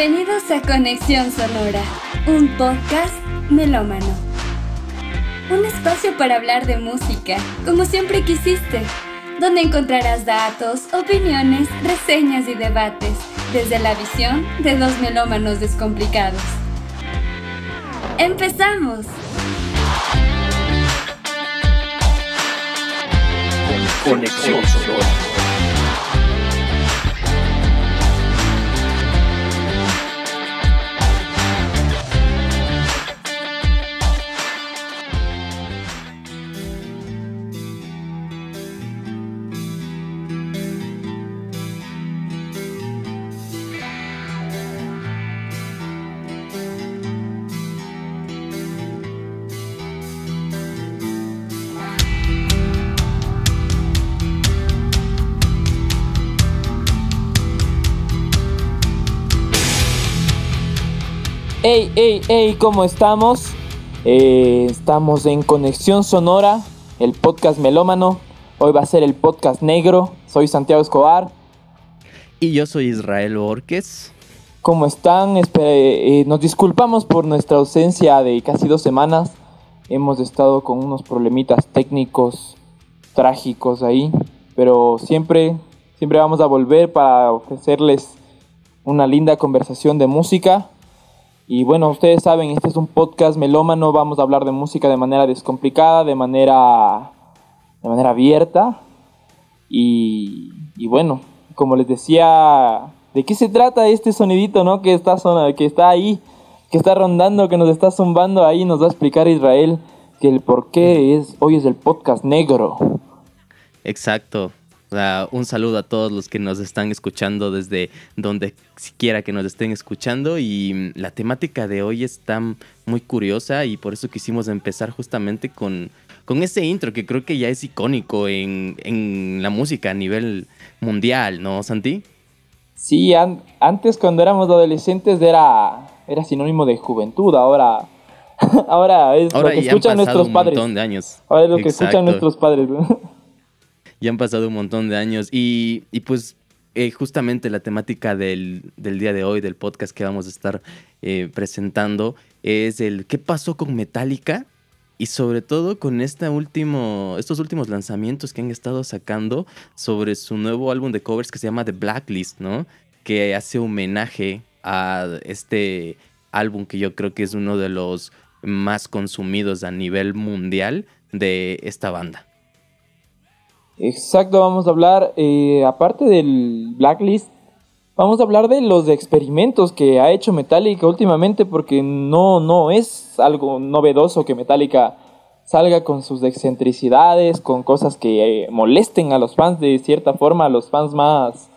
Bienvenidos a Conexión Sonora, un podcast melómano. Un espacio para hablar de música, como siempre quisiste, donde encontrarás datos, opiniones, reseñas y debates, desde la visión de dos melómanos descomplicados. ¡Empezamos! Conexión Sonora. Hey, hey, hey, ¿cómo estamos? Eh, estamos en Conexión Sonora, el podcast melómano. Hoy va a ser el podcast negro. Soy Santiago Escobar. Y yo soy Israel Borges. ¿Cómo están? Eh, nos disculpamos por nuestra ausencia de casi dos semanas. Hemos estado con unos problemitas técnicos trágicos ahí, pero siempre, siempre vamos a volver para ofrecerles una linda conversación de música. Y bueno, ustedes saben, este es un podcast melómano, vamos a hablar de música de manera descomplicada, de manera, de manera abierta. Y, bueno, como les decía, ¿de qué se trata este sonidito, no? Que está, que está ahí, que está rondando, que nos está zumbando ahí, nos va a explicar Israel que el por qué es, hoy es el podcast negro. Exacto, un saludo a todos los que nos están escuchando desde donde siquiera que nos estén escuchando y mm, la temática de hoy está muy curiosa y por eso quisimos empezar justamente con, con ese intro que creo que ya es icónico en, la música a nivel mundial, ¿no, Santi? Sí, antes cuando éramos adolescentes era, era sinónimo de juventud, ahora... Ahora es lo que escuchan nuestros padres. De años. Ahora es lo que escuchan nuestros padres. ya han pasado un montón de años y, pues eh, justamente la temática del, día de hoy, del podcast que vamos a estar eh, presentando, es el qué pasó con Metallica y sobre todo con este último, estos últimos lanzamientos que han estado sacando sobre su nuevo álbum de covers que se llama The Blacklist, ¿no? Que hace homenaje a este álbum que yo creo que es uno de los más consumidos a nivel mundial de esta banda. Exacto, vamos a hablar, eh, aparte del Blacklist, vamos a hablar de los experimentos que ha hecho Metallica últimamente, porque no, no es algo novedoso que Metallica salga con sus excentricidades, con cosas que eh, molesten a los fans de cierta forma, a los fans más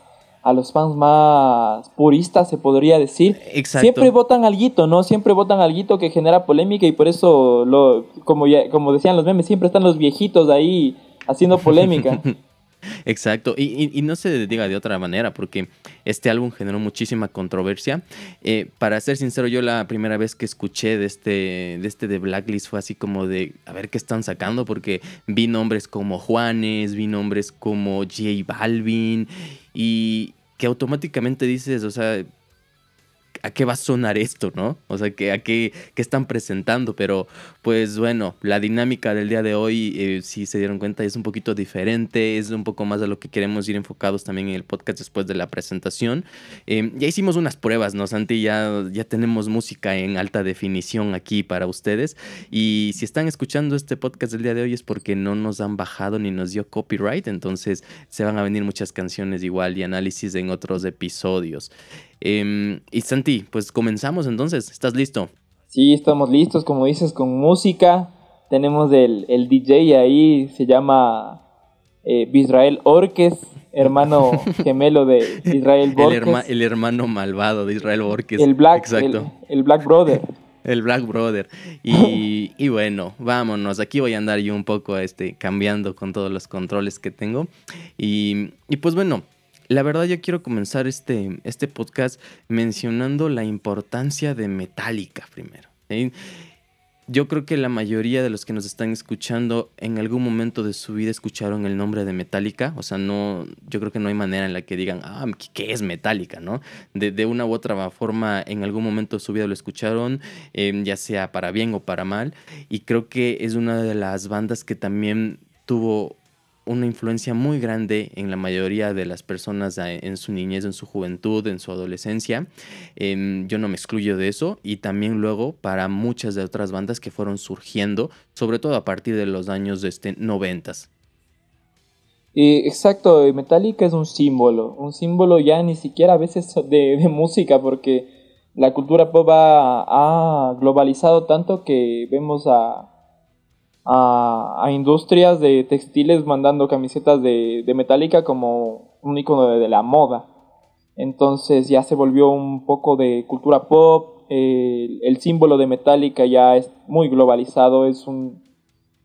a los fans más puristas se podría decir. Siempre votan alguito, ¿no? Siempre votan alguito que genera polémica y por eso lo como ya, como decían los memes, siempre están los viejitos ahí haciendo polémica. Exacto, y, no se diga de otra manera, porque este álbum generó muchísima controversia. Eh, para ser sincero, yo la primera vez que escuché de este, de este de Blacklist fue así como de, a ver qué están sacando, porque vi nombres como Juanes, vi nombres como J Balvin, y que automáticamente dices, o sea, a qué va a sonar esto, ¿no? O sea, que, a qué, están presentando, pero pues bueno, la dinámica del día de hoy, eh, si se dieron cuenta, es un poquito diferente, es un poco más a lo que queremos ir enfocados también en el podcast después de la presentación. Em, ya hicimos unas pruebas, ¿no, Santi? Ya tenemos música en alta definición aquí para ustedes y si están escuchando este podcast del día de hoy es porque no nos han bajado ni nos dio copyright, entonces se van a venir muchas canciones igual y análisis en otros episodios. Em, y Santi, pues comenzamos entonces. ¿Estás listo? Sí, estamos listos, como dices, con música. Tenemos el, el DJ ahí, se llama eh, Israel Orques, hermano gemelo de Israel Borges. El, hermano malvado de Israel Borges. El Black, Exacto. El, Black Brother. el Black Brother. Y, y, bueno, vámonos. Aquí voy a andar yo un poco este, cambiando con todos los controles que tengo. Y, y pues bueno, la verdad yo quiero comenzar este, este podcast mencionando la importancia de Metallica primero. yo creo que la mayoría de los que nos están escuchando en algún momento de su vida escucharon el nombre de Metallica. O sea, no, yo creo que no hay manera en la que digan, ah, ¿qué es Metallica? ¿no? De, una u otra forma, en algún momento de su vida lo escucharon, em, ya sea para bien o para mal. Y creo que es una de las bandas que también tuvo una influencia muy grande en la mayoría de las personas en su niñez, en su juventud, en su adolescencia. Em, yo no me excluyo de eso y también luego para muchas de otras bandas que fueron surgiendo, sobre todo a partir de los años este noventas. exacto, Metallica es un símbolo, un símbolo ya ni siquiera a veces de, música, porque la cultura pop ha globalizado tanto que vemos a, a, industrias de textiles mandando camisetas de, de Metallica como un icono de, la moda. Entonces ya se volvió un poco de cultura pop. el símbolo de Metallica ya es muy globalizado. Es un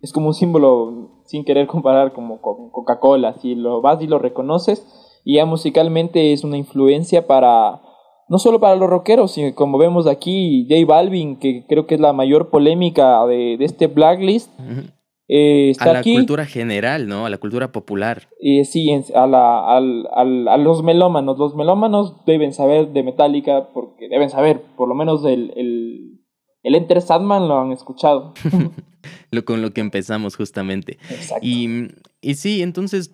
es como un símbolo sin querer comparar como con Coca-Cola. Si lo vas y lo reconoces. Y ya musicalmente es una influencia para no solo para los rockeros, sino como vemos aquí, J Balvin, que creo que es la mayor polémica de, este blacklist. Eh, a la cultura general, ¿no? A la cultura popular. y sí, a, la, a, los melómanos. Los melómanos deben saber de Metallica, porque deben saber, por lo menos el, el, el Enter Sandman lo han escuchado. lo con lo que empezamos justamente. Exacto. Y, y sí, entonces,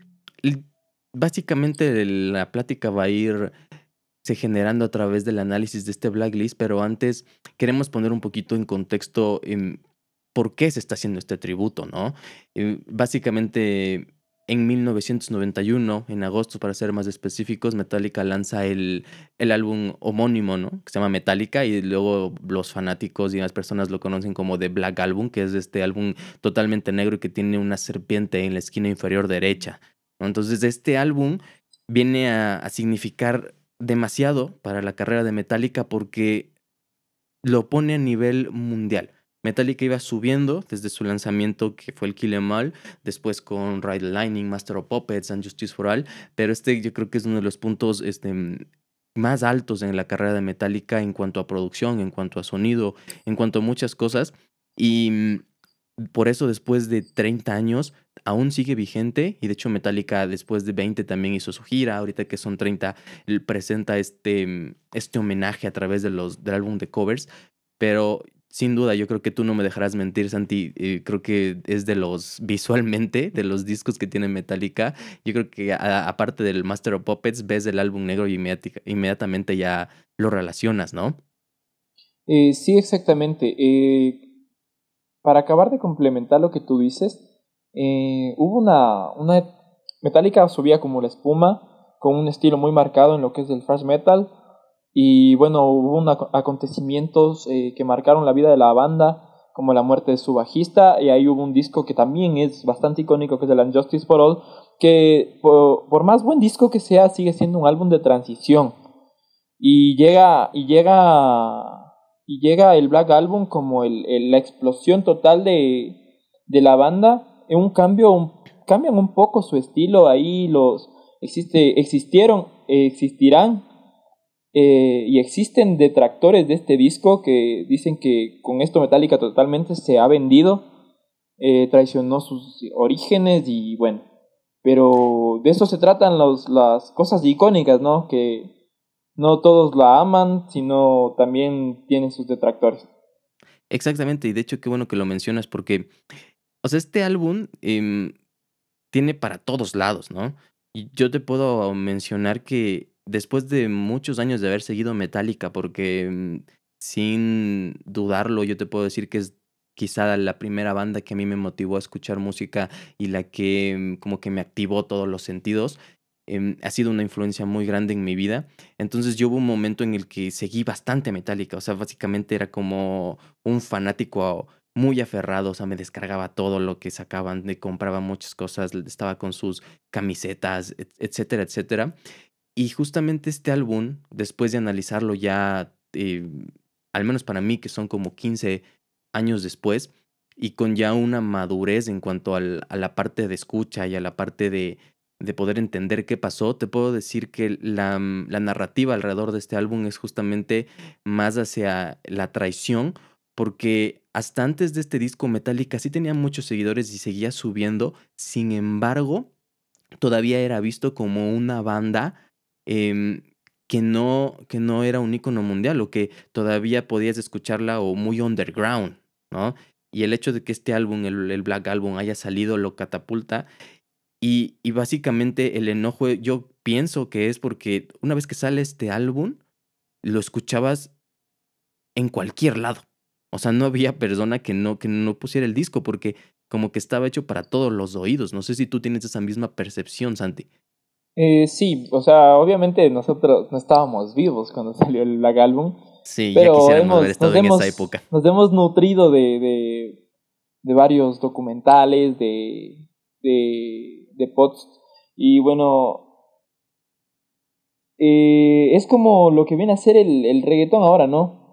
básicamente la plática va a ir se generando a través del análisis de este blacklist, pero antes queremos poner un poquito en contexto en por qué se está haciendo este tributo, ¿no? Eh, básicamente, en 1991, en agosto para ser más específicos, Metallica lanza el, el álbum homónimo, ¿no? Que se llama Metallica y luego los fanáticos y las personas lo conocen como The Black Album, que es este álbum totalmente negro que tiene una serpiente en la esquina inferior derecha. Entonces, este álbum viene a significar demasiado para la carrera de Metallica porque lo pone a nivel mundial. Metallica iba subiendo desde su lanzamiento que fue el Kill Em All, después con Ride Lightning, Master of Puppets and Justice for All, pero este yo creo que es uno de los puntos este, más altos en la carrera de Metallica en cuanto a producción, en cuanto a sonido, en cuanto a muchas cosas. Y por eso después de 30 años aún sigue vigente y de hecho Metallica después de 20 también hizo su gira, ahorita que son 30 presenta este, este homenaje a través de los, del álbum de covers, pero sin duda yo creo que tú no me dejarás mentir Santi, eh, creo que es de los visualmente, de los discos que tiene Metallica, yo creo que aparte del Master of Puppets ves el álbum negro y inmediatamente ya lo relacionas, ¿no? Eh, sí, exactamente. Eh, para acabar de complementar lo que tú dices, eh, hubo una, una Metallica subía como la espuma, con un estilo muy marcado en lo que es el thrash metal, y bueno, hubo acontecimientos eh, que marcaron la vida de la banda, como la muerte de su bajista, y ahí hubo un disco que también es bastante icónico, que es el Unjustice for All, que por, por más buen disco que sea, sigue siendo un álbum de transición. Y llega, y llega y llega el Black Album como el, la explosión total de, de la banda, en un cambio, cambian un poco su estilo ahí, los existe, existieron, existirán eh, y existen detractores de este disco que dicen que con esto Metallica totalmente se ha vendido, eh, traicionó sus orígenes y bueno, pero de eso se tratan los, las cosas icónicas, ¿no? Que no todos la aman, sino también tienen sus detractores. Exactamente, y de hecho qué bueno que lo mencionas porque, o sea, este álbum em, tiene para todos lados, ¿no? Y yo te puedo mencionar que después de muchos años de haber seguido Metallica, porque em, sin dudarlo yo te puedo decir que es quizá la primera banda que a mí me motivó a escuchar música y la que em, como que me activó todos los sentidos. Em, ha sido una influencia muy grande en mi vida. Entonces yo hubo un momento en el que seguí bastante Metallica, o sea, básicamente era como un fanático muy aferrado, o sea, me descargaba todo lo que sacaban, me compraba muchas cosas, estaba con sus camisetas, etcétera, etcétera. Y justamente este álbum, después de analizarlo ya, eh, al menos para mí, que son como 15 años después, y con ya una madurez en cuanto a la parte de escucha y a la parte de, de poder entender qué pasó, te puedo decir que la, mm, la, narrativa alrededor de este álbum es justamente más hacia la traición porque hasta antes de este disco Metallica sí tenía muchos seguidores y seguía subiendo, sin embargo, todavía era visto como una banda em, que, no, que no era un icono mundial o que todavía podías escucharla o muy underground, ¿no? Y el hecho de que este álbum, el, Black Album, haya salido lo catapulta. Y, y básicamente el enojo, yo pienso que es porque una vez que sale este álbum, lo escuchabas en cualquier lado. O sea, no había persona que no, que no pusiera el disco porque como que estaba hecho para todos los oídos. No sé si tú tienes esa misma percepción, Santi. Eh, sí, o sea, obviamente nosotros no estábamos vivos cuando salió el Black Album. Sí, pero ya quisiéramos haber estado en esa época. Nos hemos nutrido de, de, de varios documentales, de, de, de pods. Y bueno, eh, es como lo que viene a ser el, el ahora, ¿no?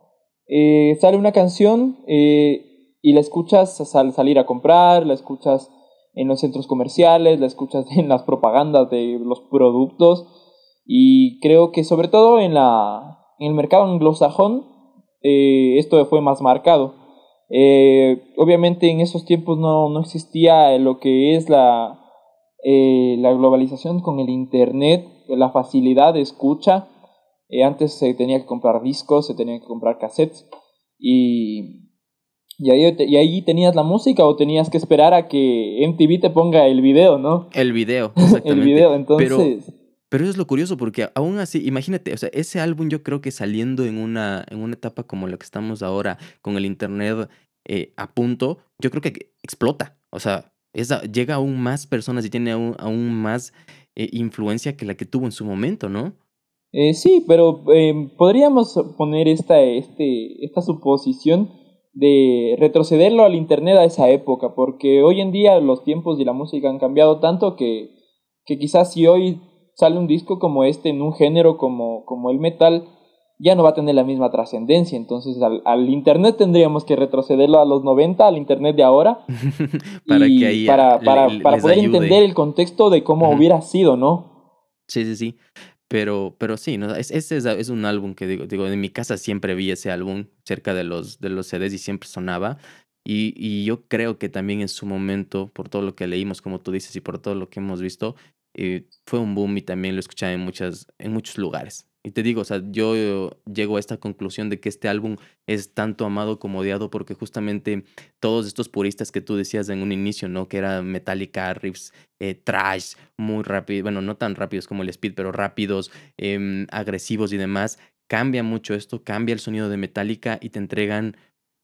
Eh, sale una canción eh, y la escuchas al salir a comprar, la escuchas en los centros comerciales, la escuchas en las propagandas de los productos y creo que sobre todo en, la, en el mercado anglosajón esto fue más marcado. Obviamente en esos tiempos no, no existía lo que es la, eh, la globalización con el Internet, la facilidad de escucha. antes se tenía que comprar discos, se tenía que comprar cassettes y y ahí, y ahí tenías la música o tenías que esperar a que MTV te ponga el video, ¿no? El video, exactamente. el video, entonces... Pero, pero, eso es lo curioso porque aún así, imagínate, o sea, ese álbum yo creo que saliendo en una, en una etapa como la que estamos ahora, con el internet eh, a punto, yo creo que explota. O sea, llega a aún más personas y tiene aún, más eh, influencia que la que tuvo en su momento, ¿no? Eh, sí, pero podríamos poner esta, este, esta suposición de retrocederlo al Internet a esa época, porque hoy en día los tiempos y la música han cambiado tanto que, que quizás si hoy sale un disco como este en un género como, como el metal, ya no va a tener la misma trascendencia. Entonces al, Internet tendríamos que retrocederlo a los 90, al Internet de ahora, para, que para, para, para poder entender el contexto de cómo hubiera sido, ¿no? Sí, sí, sí. Pero, pero sí, ¿no? Es, ese es, un álbum que digo, digo, en mi casa siempre vi ese álbum cerca de los, de los CDs y siempre sonaba. Y, y yo creo que también en su momento, por todo lo que leímos, como tú dices, y por todo lo que hemos visto, eh, fue un boom y también lo escuchaba en, muchas, en muchos lugares. Y te digo, o sea, yo llego a esta conclusión de que este álbum es tanto amado como odiado porque justamente todos estos puristas que tú decías en un inicio, ¿no? Que era Metallica, riffs, eh, trash, muy rápido, bueno, no tan rápidos como el Speed, pero rápidos, em, agresivos y demás. Cambia mucho esto, cambia el sonido de Metallica y te entregan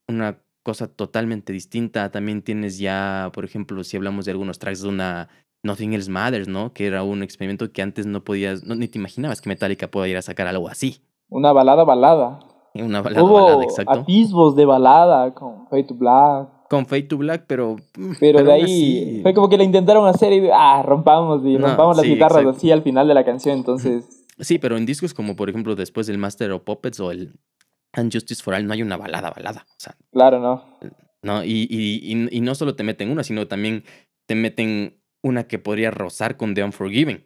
una cosa totalmente distinta. También tienes ya, por ejemplo, si hablamos de algunos tracks de una Nothing Else Matters, ¿no? Que era un experimento que antes no podías, ni te imaginabas que Metallica pueda ir a sacar algo así. Una balada balada. Una balada balada, exacto. atisbos de balada con Fade to Black. Con Fade to Black, pero... Mm, pero, de ahí fue como que la intentaron hacer y ah, rompamos y rompamos las guitarras así al final de la canción, entonces... Sí, pero en discos como por ejemplo después del Master of Puppets o el Unjustice for All no hay una balada balada. O sea, claro, no. No, y, y, y no solo te meten una, sino también te meten una que podría rozar con The Unforgiven,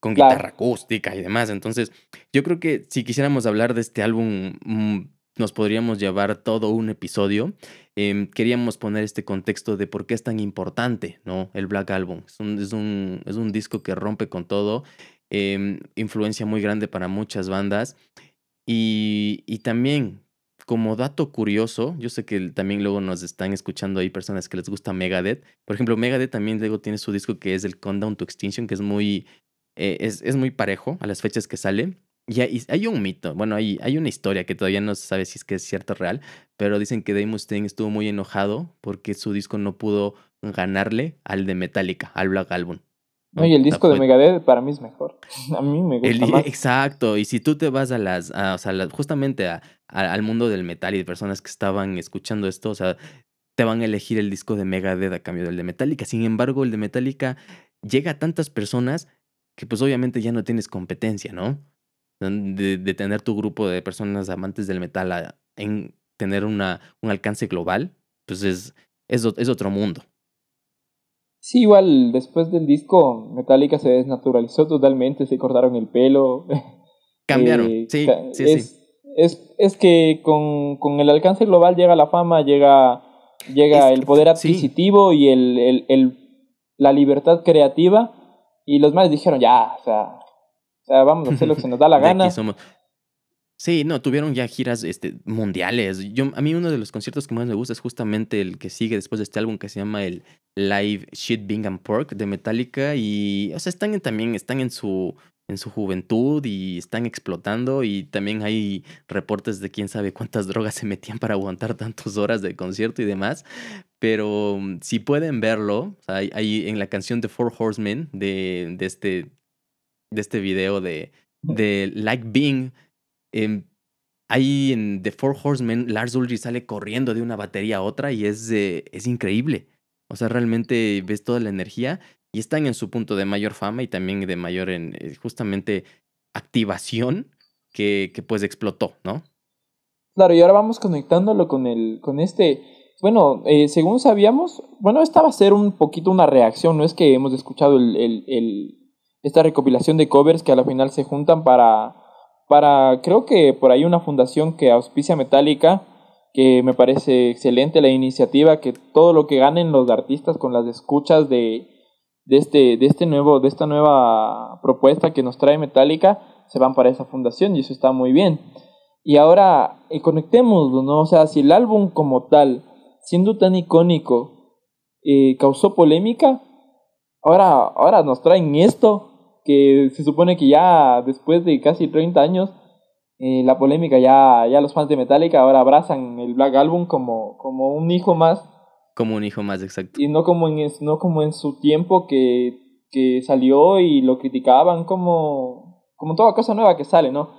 con guitarra acústica y demás. Entonces, yo creo que si quisiéramos hablar de este álbum, mm, nos podríamos llevar todo un episodio. Em, queríamos poner este contexto de por qué es tan importante, ¿no? El Black Album. Es un, es un, es un disco que rompe con todo, em, influencia muy grande para muchas bandas. Y, y también como dato curioso, yo sé que también luego nos están escuchando ahí personas que les gusta Megadeth. Por ejemplo, Megadeth también luego tiene su disco que es el Countdown to Extinction, que es muy, eh, es, es, muy parejo a las fechas que sale. Y hay, un mito, bueno, hay, hay una historia que todavía no se sabe si es que es cierto o real, pero dicen que Dave Mustaine estuvo muy enojado porque su disco no pudo ganarle al de Metallica, al Black Album. No, y el disco de Megadeth para mí es mejor. A mí me gusta más. Exacto, y si tú te vas a las, o sea, justamente al mundo del metal y de personas que estaban escuchando esto, o sea, te van a elegir el disco de Megadeth a cambio del de Metallica. Sin embargo, el de Metallica llega a tantas personas que pues obviamente ya no tienes competencia, ¿no? De, tener tu grupo de personas amantes del metal en tener una, un alcance global, pues es, es, es otro mundo. Sí, igual después del disco Metallica se desnaturalizó totalmente, se cortaron el pelo. Cambiaron, eh, sí, sí, es, sí. Es, es que con, con el alcance global llega la fama, llega, llega Es el poder sí. adquisitivo y el, el, el- la libertad creativa. Y los males dijeron, ya, o sea, o sea, vamos a hacer lo que se nos da la gana. somos- Sí, no, tuvieron ya giras este, mundiales. Yo, a mí uno de los conciertos que más me gusta es justamente el que sigue después de este álbum que se llama el Live Shit Bing and Pork de Metallica. Y, o sea, están en- también, están en su, en su juventud y están explotando. Y también hay reportes de quién sabe cuántas drogas se metían para aguantar tantas horas de concierto y demás. Pero mm, si pueden verlo, hay en la canción de Four Horsemen de, de este de este video de, de Like Bing. Em, ahí en The Four Horsemen, Lars Ulrich sale corriendo de una batería a otra y es, eh, es increíble. O sea, realmente ves toda la energía y están en su punto de mayor fama y también de mayor, eh, justamente, activación que, que pues explotó, ¿no? Claro, y ahora vamos conectándolo con el, con este, bueno, eh, según sabíamos, bueno, esta va a ser un poquito una reacción, no es que hemos escuchado el, el- esta recopilación de covers que a la final se juntan para, para, creo que por ahí una fundación que auspicia Metallica, que me parece excelente la iniciativa, que todo lo que ganen los artistas con las escuchas de, de este, de este nuevo, de esta nueva propuesta que nos trae Metallica, se van para esa fundación y eso está muy bien. Y ahora, eh, conectémoslo, ¿no? O sea, si el álbum como tal, siendo tan icónico, eh, causó polémica, ahora, ahora nos traen esto, que se supone que ya después de casi 30 años, eh, la polémica ya, ya los fans de Metallica ahora abrazan el Black Album como, como un hijo más Como un hijo más exacto. y no como en, no como en su tiempo que, que salió y lo criticaban como, como toda cosa nueva que sale, ¿no?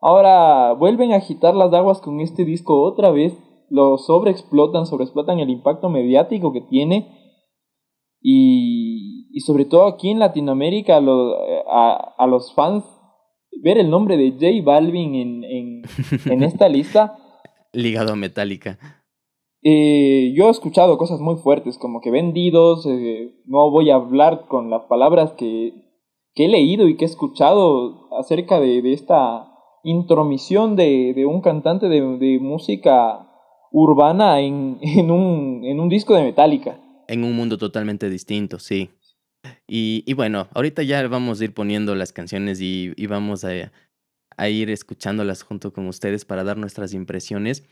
Ahora vuelven a agitar las aguas con este disco otra vez, lo sobreexplotan, sobreexplotan el impacto mediático que tiene y, y sobre todo aquí en Latinoamérica lo- a, a los fans ver el nombre de J Balvin en, en, en esta lista Ligado a Metallica. eh, yo he escuchado cosas muy fuertes, como que vendidos, eh, no voy a hablar con las palabras que, que he leído y que he escuchado acerca de, de esta intromisión de, de un cantante de, de música urbana en, en, un, en un disco de Metallica. En un mundo totalmente distinto, sí. Y, bueno, ahorita ya vamos a ir poniendo las canciones y, vamos a, ir escuchándolas junto con ustedes para dar nuestras impresiones.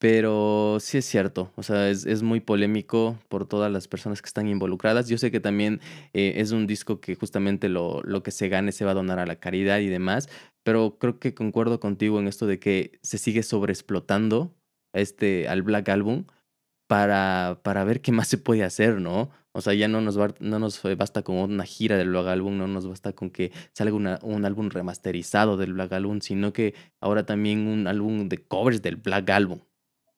Pero sí es cierto, o sea, es, es muy polémico por todas las personas que están involucradas. Yo sé que también eh, es un disco que justamente lo, lo que se gane se va a donar a la caridad y demás, pero creo que concuerdo contigo en esto de que se sigue sobreexplotando este, al Black Album para, para ver qué más se puede hacer, ¿no? O sea, ya no nos, va- no nos basta con una gira del Black Album, no nos basta con que salga una- un álbum remasterizado del Black Album, sino que ahora también un álbum de covers del Black Album.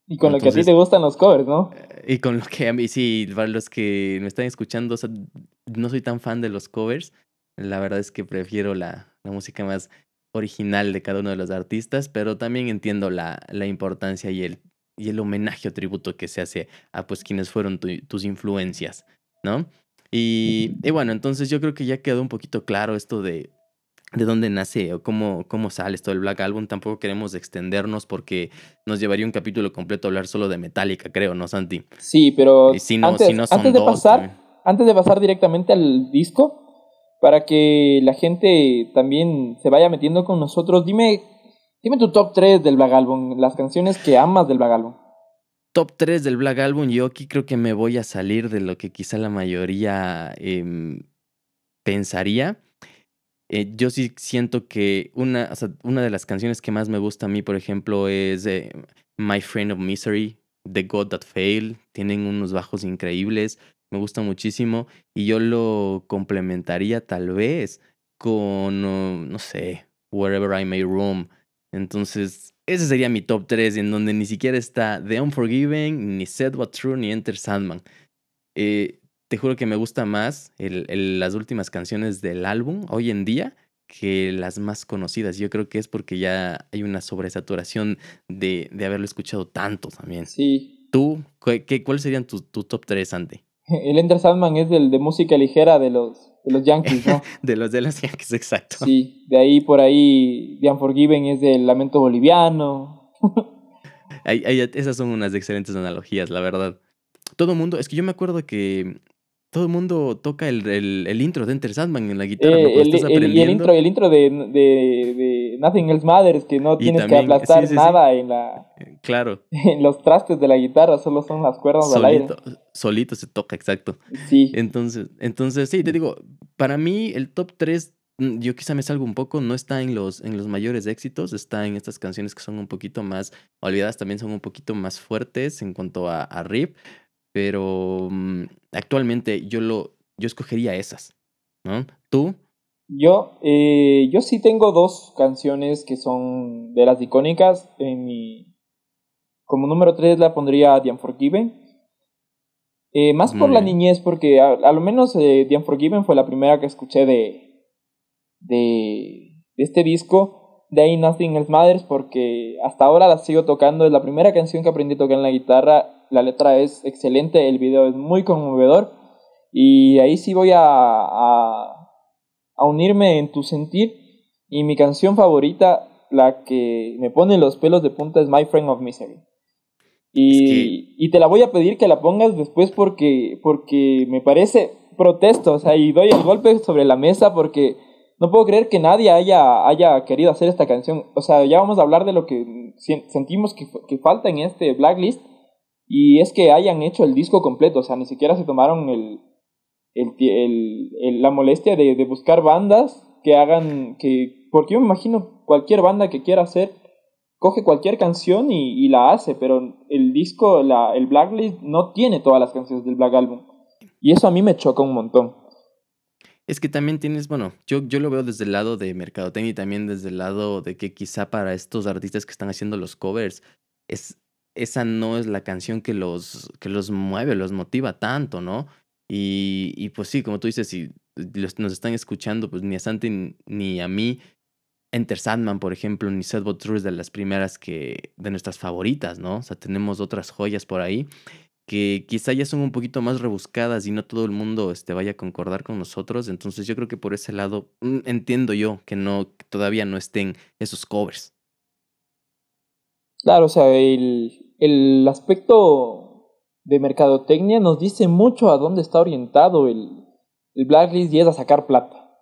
Y con lo que a ti te gustan los covers, ¿no? Y con lo que a mí, sí, para los que me están escuchando, o sea, no soy tan fan de los covers. La verdad es que prefiero la, la música más original de cada uno de los artistas, pero también entiendo la, la importancia y el, y el homenaje o tributo que se hace a pues quienes fueron tu- tus influencias, ¿no? Y, y bueno, entonces yo creo que ya quedó un poquito claro esto de, de dónde nace o cómo, cómo sale esto del Black Album. Tampoco queremos extendernos porque nos llevaría un capítulo completo hablar solo de Metallica, creo, ¿no, Santi? Sí, pero si no, antes, si no son antes de dos, pasar, también. antes de pasar directamente al disco, para que la gente también se vaya metiendo con nosotros, dime, dime tu top 3 del Black Album, las canciones que amas del Black Album. Top 3 del Black Album, yo aquí creo que me voy a salir de lo que quizá la mayoría em, pensaría. Eh, yo sí siento que una, una de las canciones que más me gusta a mí, por ejemplo, es eh, My Friend of Misery, The God That Failed. Tienen unos bajos increíbles, me gusta muchísimo. Y yo lo complementaría tal vez con, oh, no sé, Wherever I May Roam. Entonces, ese sería mi top 3, en donde ni siquiera está The Unforgiven, ni Said What True, ni Enter Sandman. Eh, te juro que me gusta más el- el- las últimas canciones del álbum hoy en día que las más conocidas. Yo creo que es porque ya hay una sobresaturación de, de haberlo escuchado tanto también. Sí, ¿Tú, cuáles serían tus tu top 3, Ante? el Enter Sandman es de música ligera de los, de los Yankees, ¿no? de los de los Yankees, exacto. Sí, de ahí por ahí The Unforgiven es del lamento boliviano. esas son unas excelentes analogías, la verdad. Todo mundo, es que yo me acuerdo que todo el mundo toca el, el, intro de Enter Sandman en la guitarra. Eh, el, el, intro, el intro de, de, de, Nothing Else Matters, que no tienes que aplastar nada en la eh, claro. en los trastes de la guitarra, solo son las cuerdas del aire. Solito se toca, exacto. Sí. Entonces, entonces, sí, te digo, para mí el top 3, mm, yo quizá me salgo un poco, no está en los, en los mayores éxitos, está en estas canciones que son un poquito más olvidadas, también son un poquito más fuertes en cuanto a, a riff, pero mm, actualmente yo lo yo escogería esas, ¿no? ¿Tú? Yo, eh, yo sí tengo dos canciones que son de las icónicas. En mi, como número tres la pondría The Unforgiven. Eh, más por la niñez, porque a, lo menos eh, The Unforgiven fue la primera que escuché de, de, de este disco. De ahí Nothing Else Matters, porque hasta ahora la sigo tocando. Es la primera canción que aprendí a tocar en la guitarra la letra es excelente, el video es muy conmovedor y ahí sí voy a, a, unirme en tu sentir y mi canción favorita, la que me pone los pelos de punta es My Friend of Misery. Y, y te la voy a pedir que la pongas después porque, porque me parece protesto, o sea, y doy el golpe sobre la mesa porque no puedo creer que nadie haya, haya querido hacer esta canción. O sea, ya vamos a hablar de lo que sentimos que, que falta en este blacklist, y es que hayan hecho el disco completo, o sea, ni siquiera se tomaron el, el, la molestia de, de, buscar bandas que hagan, que, porque yo me imagino cualquier banda que quiera hacer, coge cualquier canción y, y la hace, pero el disco, la, el Blacklist no tiene todas las canciones del Black Album. Y eso a mí me choca un montón. Es que también tienes, bueno, yo, yo lo veo desde el lado de mercadotecnia y también desde el lado de que quizá para estos artistas que están haciendo los covers es esa no es la canción que los, que los mueve, los motiva tanto, ¿no? Y, pues sí, como tú dices, si nos están escuchando, pues ni a Santi ni a mí, Enter Sandman, por ejemplo, ni Set True es de las primeras que, de nuestras favoritas, ¿no? O sea, tenemos otras joyas por ahí que quizá ya son un poquito más rebuscadas y no todo el mundo este, vaya a concordar con nosotros. Entonces yo creo que por ese lado mm, entiendo yo que no, todavía no estén esos covers. Claro, o sea, el, el aspecto de mercadotecnia nos dice mucho a dónde está orientado el, el blacklist y es a sacar plata.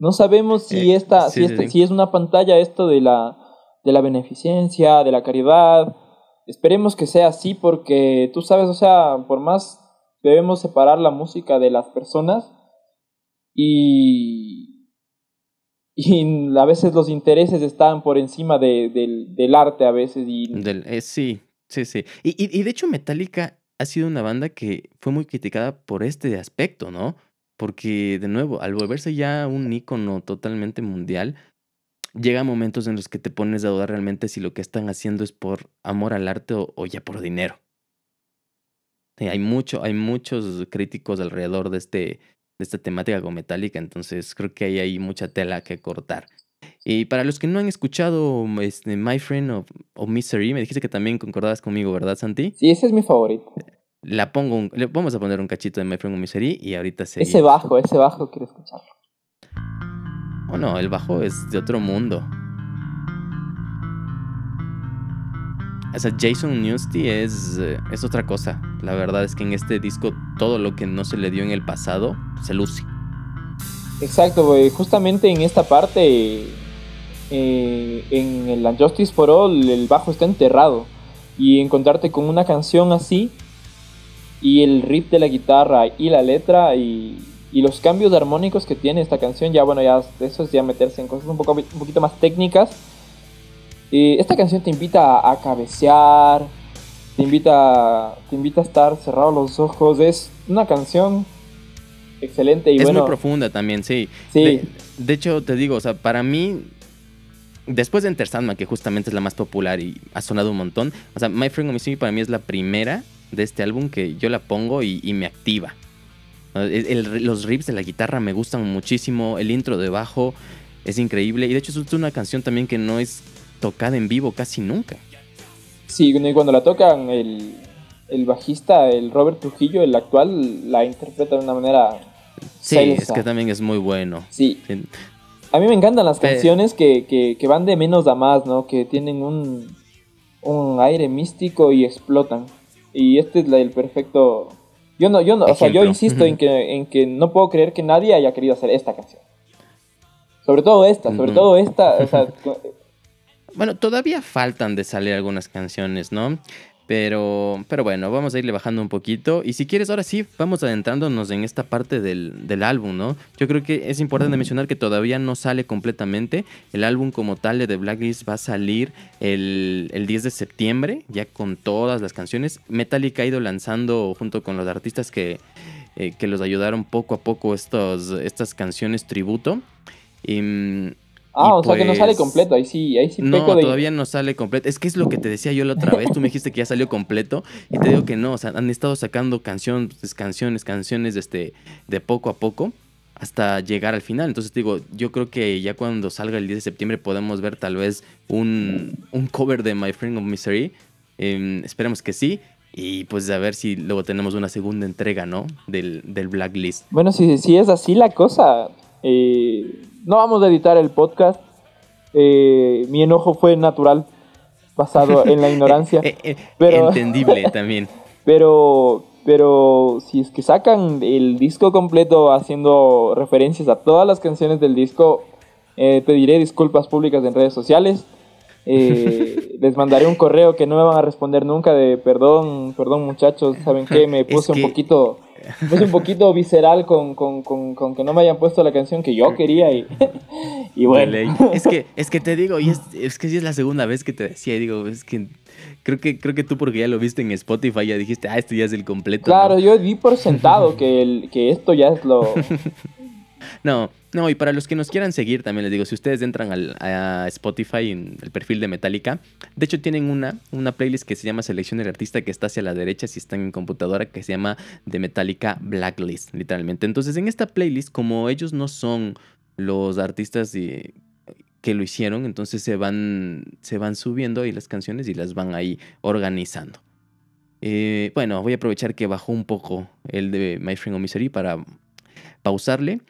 No sabemos si eh, esta, si, este, si es una pantalla esto de la, de la beneficencia, de la caridad. Esperemos que sea así porque tú sabes, o sea, por más debemos separar la música de las personas y, y a veces los intereses están por encima de, del, arte a veces. Y... Del, eh, sí, Sí, sí. Y, y, de hecho Metallica ha sido una banda que fue muy criticada por este aspecto, ¿no? Porque, de nuevo, al volverse ya un ícono totalmente mundial, llega momentos en los que te pones a dudar realmente si lo que están haciendo es por amor al arte o, ya por dinero. hay, mucho, hay muchos críticos alrededor de, este, de esta temática con Metallica, entonces creo que ahí hay mucha tela que cortar. Y para los que no han escuchado este, My Friend of, Misery, me dijiste que también concordabas conmigo, ¿verdad, Santi? Sí, ese es mi favorito. La pongo le vamos a poner un cachito de My Friend of Misery y ahorita se. Ese bajo, ese bajo quiero escucharlo. Oh no, el bajo es de otro mundo. O sea, Jason Newsty es, eh, es otra cosa. La verdad es que en este disco todo lo que no se le dio en el pasado se luce. Exacto, güey. Justamente en esta parte eh, en el Unjustice for All el bajo está enterrado y encontrarte con una canción así y el riff de la guitarra y la letra y, los cambios armónicos que tiene esta canción, ya bueno, ya eso es ya meterse en cosas un, poco, un poquito más técnicas. Eh, esta canción te invita a, cabecear, te invita, te invita a estar cerrado los ojos, es una canción excelente y es muy profunda también, sí. Sí. De, hecho, te digo, o sea, para mí Después de Enter Sandman, que justamente es la más popular y ha sonado un montón, o sea, My Friend Missing para mí es la primera de este álbum que yo la pongo y, me activa. los riffs de la guitarra me gustan muchísimo, el intro de bajo es increíble y de hecho es una canción también que no es tocada en vivo casi nunca. Sí, cuando la tocan el, el bajista, el Robert Trujillo, el actual, la interpreta de una manera Sí, es que también es muy bueno. Sí. A mí me encantan las canciones que, que, que van de menos a más, ¿no? Que tienen un, un aire místico y explotan. Y este es la- el perfecto... Yo no, yo no, o sea, yo insisto en que, en que no puedo creer que nadie haya querido hacer esta canción. Sobre todo esta, sobre todo esta, o sea, Bueno, todavía faltan de salir algunas canciones, ¿no? Pero, pero bueno, vamos a irle bajando un poquito. Y si quieres, ahora sí, vamos adentrándonos en esta parte del, del álbum, ¿no? Yo creo que es importante mencionar que todavía no sale completamente. El álbum como tal de The Blacklist va a salir el, el 10 de septiembre, ya con todas las canciones. Metallica ha ido lanzando junto con los artistas que, eh, que los ayudaron poco a poco estos, estas canciones tributo. Y, mm, Ah, Y o sea que no sale pues- completo, ahí sí, ahí sí no, peco de... todavía no sale completo. Es que es lo que te decía yo la otra vez. Tú me dijiste que ya salió completo y te digo que no. O sea, han estado sacando canciones, canciones, canciones este, de poco a poco hasta llegar al final. Entonces te digo, yo creo que ya cuando salga el 10 de septiembre podemos ver tal vez un, un cover de My Friend of Misery. Em, esperemos que sí. Y pues a ver si luego tenemos una segunda entrega, ¿no? Del, del Blacklist. Bueno, si, si es así la cosa, eh, no vamos a editar el podcast. Eh, mi enojo fue natural, basado en la ignorancia. Eh, eh, Pero- Entendible también. Pero, pero si es que sacan el disco completo haciendo referencias a todas las canciones del disco, eh, pediré disculpas públicas en redes sociales. Eh, les mandaré un correo que no me van a responder nunca de perdón, perdón muchachos, ¿saben qué? Me Es puse que- un poquito, me puse un poquito visceral con, con, con, con que no me hayan puesto la canción que yo quería y, y bueno. Es que, es que te digo, y es, es que sí es la segunda vez que te decía, y digo, es que creo que creo que tú porque ya lo viste en Spotify ya dijiste, ah, este ya es el completo. Claro, ¿no? yo di por sentado que, el, que esto ya es lo... No, no, y para los que nos quieran seguir también les digo, si ustedes entran al, a Spotify en el perfil de Metallica, de hecho tienen una, una playlist que se llama Selección del Artista que está hacia la derecha si están en computadora que se llama The Metallica Blacklist, literalmente. Entonces en esta playlist, como ellos no son los artistas que lo hicieron, entonces se van, se van subiendo ahí las canciones y las van ahí organizando. Eh, bueno, voy a aprovechar que bajó un poco el de My Friend Misery para pausarle.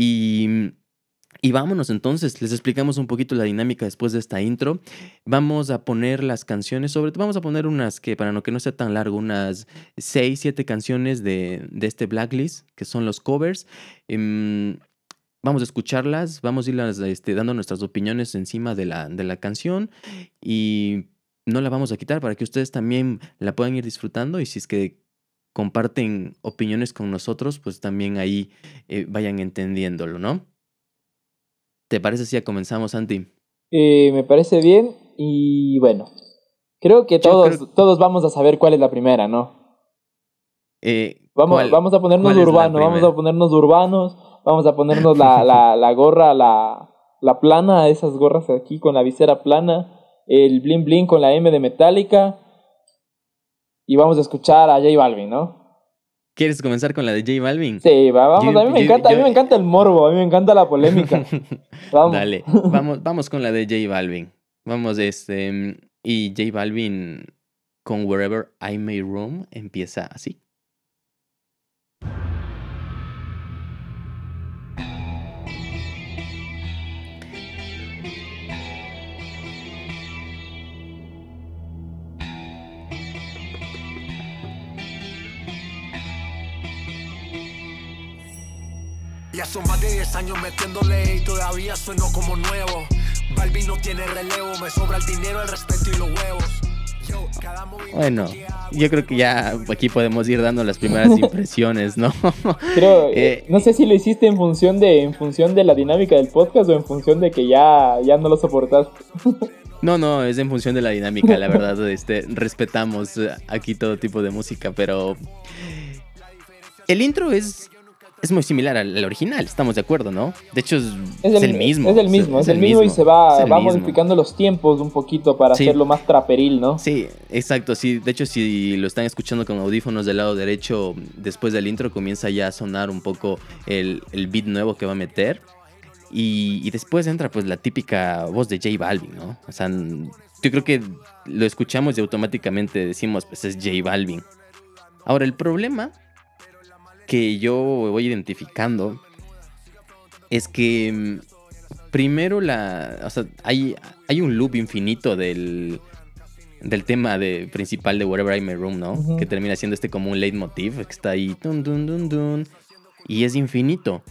Y, y vámonos entonces, les explicamos un poquito la dinámica después de esta intro. Vamos a poner las canciones, sobre todo vamos a poner unas que, para no que no sea tan largo, unas 6, 7 canciones de, de este blacklist, que son los covers. Em, vamos a escucharlas, vamos a irlas este, dando nuestras opiniones encima de la, de la canción y no la vamos a quitar para que ustedes también la puedan ir disfrutando y si es que comparten opiniones con nosotros, pues también ahí eh, vayan entendiéndolo, ¿no? ¿Te parece si ya comenzamos, Santi? Eh, me parece bien y bueno, creo que todos, creo- todos vamos a saber cuál es la primera, ¿no? Eh, Vamos, ¿cuál- vamos a ponernos urbanos, vamos a ponernos urbanos, vamos a ponernos la, la, la gorra, la, la plana, esas gorras aquí con la visera plana, el bling bling con la M de Metallica y vamos a escuchar a J Balvin, ¿no? ¿Quieres comenzar con la de J Balvin? Sí, va, vamos, Yo- a mí me yo- encanta, a mí me encanta el morbo, a mí me encanta la polémica. Vamos. Dale, vamos, vamos con la de J Balvin. Vamos, este. Y J Balvin con Wherever I May Roam empieza así. Ya son más de 10 años metiéndole y todavía sueno como nuevo. Balvin no tiene relevo, me sobra el dinero, el respeto y los huevos. Yo, cada Bueno, yo creo que ya aquí podemos ir dando las primeras impresiones, ¿no? Creo, Eh, no sé si lo hiciste en función de en función de la dinámica del podcast o en función de que ya, ya no lo soportaste. No, no, es en función de la dinámica, la verdad. Este, respetamos eh, aquí todo tipo de música, pero el intro es, es muy similar al, al original, estamos de acuerdo, ¿no? De hecho, es, es el, mismo. Es el mismo, es, el mismo, y se va, va modificando los tiempos un poquito para Sí. hacerlo más traperil, ¿no? Sí, exacto, sí. De hecho, si lo están escuchando con audífonos del lado derecho, después del intro comienza ya a sonar un poco el, el beat nuevo que va a meter. Y, y después entra pues la típica voz de J Balvin, ¿no? O sea, yo creo que lo escuchamos y automáticamente decimos, pues es J Balvin. Ahora, el problema que yo voy identificando es que mm, primero la. O sea, hay, hay un loop infinito del. Del tema de, principal de Whatever I May Room, ¿no? Que termina siendo este como un leitmotiv, que está ahí. Dun, dun, dun, dun, y es infinito.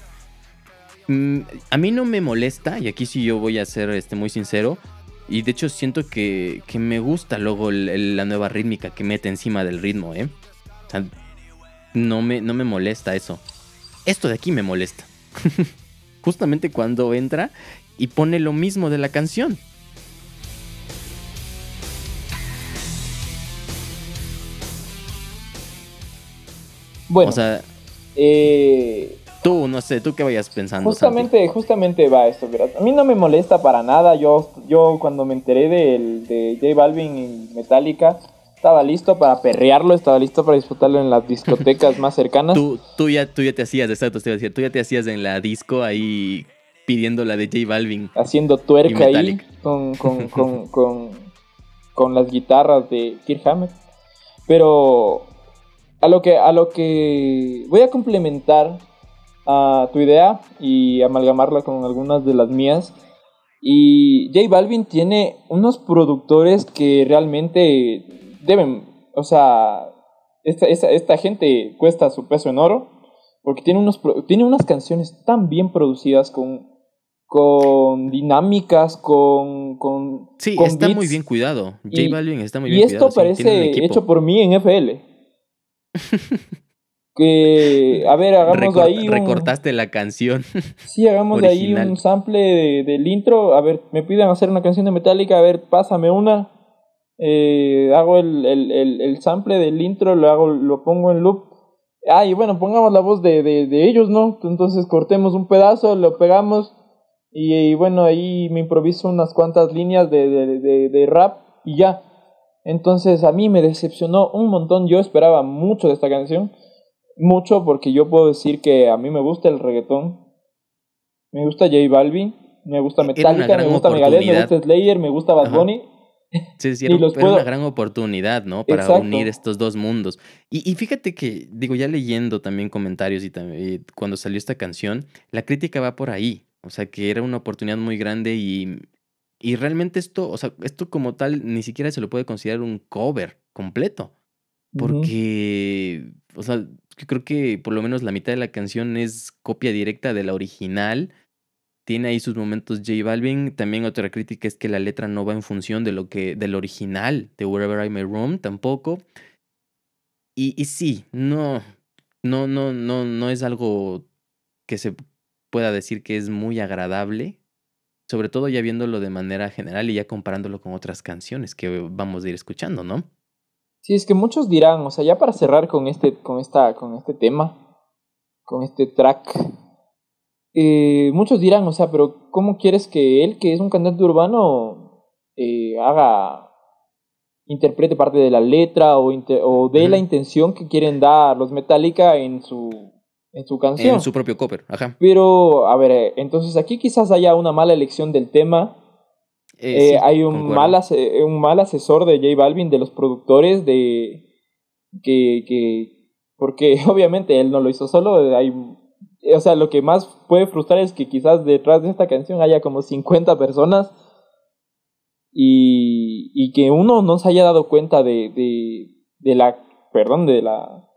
Mm, a mí no me molesta, y aquí sí yo voy a ser este, muy sincero. Y de hecho siento que, que me gusta luego el- el- la nueva rítmica que mete encima del ritmo, ¿eh? O sea, no me, no me molesta eso. Esto de aquí me molesta. Justamente cuando entra y pone lo mismo de la canción. Bueno, O sea, eh, tú, no sé, tú qué vayas pensando. Santi? justamente, justamente va esto. A mí no me molesta para nada. Yo, yo cuando me enteré del, de J Balvin y Metallica, estaba listo para perrearlo, estaba listo para disfrutarlo en las discotecas más cercanas. Tú, tú, ya, tú ya te hacías, exacto, te tú ya te hacías en la disco ahí pidiendo la de J Balvin. haciendo tuerca ahí con, con, con, con, con las guitarras de Kirk Hammett. Pero a lo que a lo que voy a complementar a tu idea y amalgamarla con algunas de las mías. Y J Balvin tiene unos productores que realmente deben, o sea, esta, esta, esta gente cuesta su peso en oro porque tiene, unos, tiene unas canciones tan bien producidas con, con dinámicas, con... con Sí, con está muy bien cuidado. J Y- Balvin está muy Y bien esto cuidado. tiene un parece hecho por mí en FL. que, a ver, hagamos Recorta- ahí un... Recortaste la canción. Sí, hagamos ahí original. un sample de- del intro. A ver, me piden hacer una canción de Metallica. A ver, pásame una. Eh, hago el, el, el, el sample del intro, lo hago, lo pongo en loop. Ah, y bueno, pongamos la voz de, de, de ellos, ¿no? Entonces cortemos un pedazo, lo pegamos. Y, y bueno, ahí me improviso unas cuantas líneas de, de, rap y ya. Entonces a mí me decepcionó un montón. Yo esperaba mucho de esta canción. Mucho porque yo puedo decir que a mí me gusta el reggaetón. Me gusta J Balvin. Me gusta Metallica. Me gusta Megadeth. Me gusta Slayer. Me gusta Bad Ajá. Sí, sí, Y era, era puedo- una gran oportunidad, ¿no? Para Exacto. unir estos dos mundos. Y, y fíjate que, digo, ya leyendo también comentarios y también cuando salió esta canción, la crítica va por ahí. O sea, que era una oportunidad muy grande y, y realmente esto, o sea, esto como tal ni siquiera se lo puede considerar un cover completo. Porque, o sea, yo creo que por lo menos la mitad de la canción es copia directa de la original. Tiene ahí sus momentos J Balvin. También otra crítica es que la letra no va en función de lo que, del original de Wherever I May Roam, tampoco. Y, y sí, no, no, no, no, no es algo que se pueda decir que es muy agradable. Sobre todo ya viéndolo de manera general y ya comparándolo con otras canciones que vamos a ir escuchando, ¿no? Sí, es que muchos dirán, o sea, ya para cerrar con este, con esta, con este tema, con este track, eh, muchos dirán, o sea, pero ¿cómo quieres que él, que es un cantante urbano, eh, haga, interprete parte de la letra o, o dé la intención que quieren dar los Metallica en su, en su canción? En su propio cover, ajá. Pero, a ver, eh, entonces aquí quizás haya una mala elección del tema. Eh, sí, hay un mal, un mal asesor de J Balvin, de los productores, de que, que porque obviamente él no lo hizo solo. Hay, o sea, lo que más puede frustrar es que quizás detrás de esta canción haya como 50 personas y, y que uno no se haya dado cuenta de, de, de la, perdón, de la,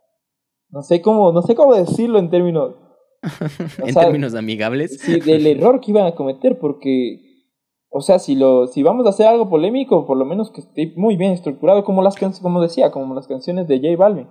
no sé cómo, no sé cómo decirlo en términos, en sea, términos amigables. sí, del error que iban a cometer, porque, o sea, si lo, si vamos a hacer algo polémico, por lo menos que esté muy bien estructurado, como las como decía, como las canciones de J Balvin.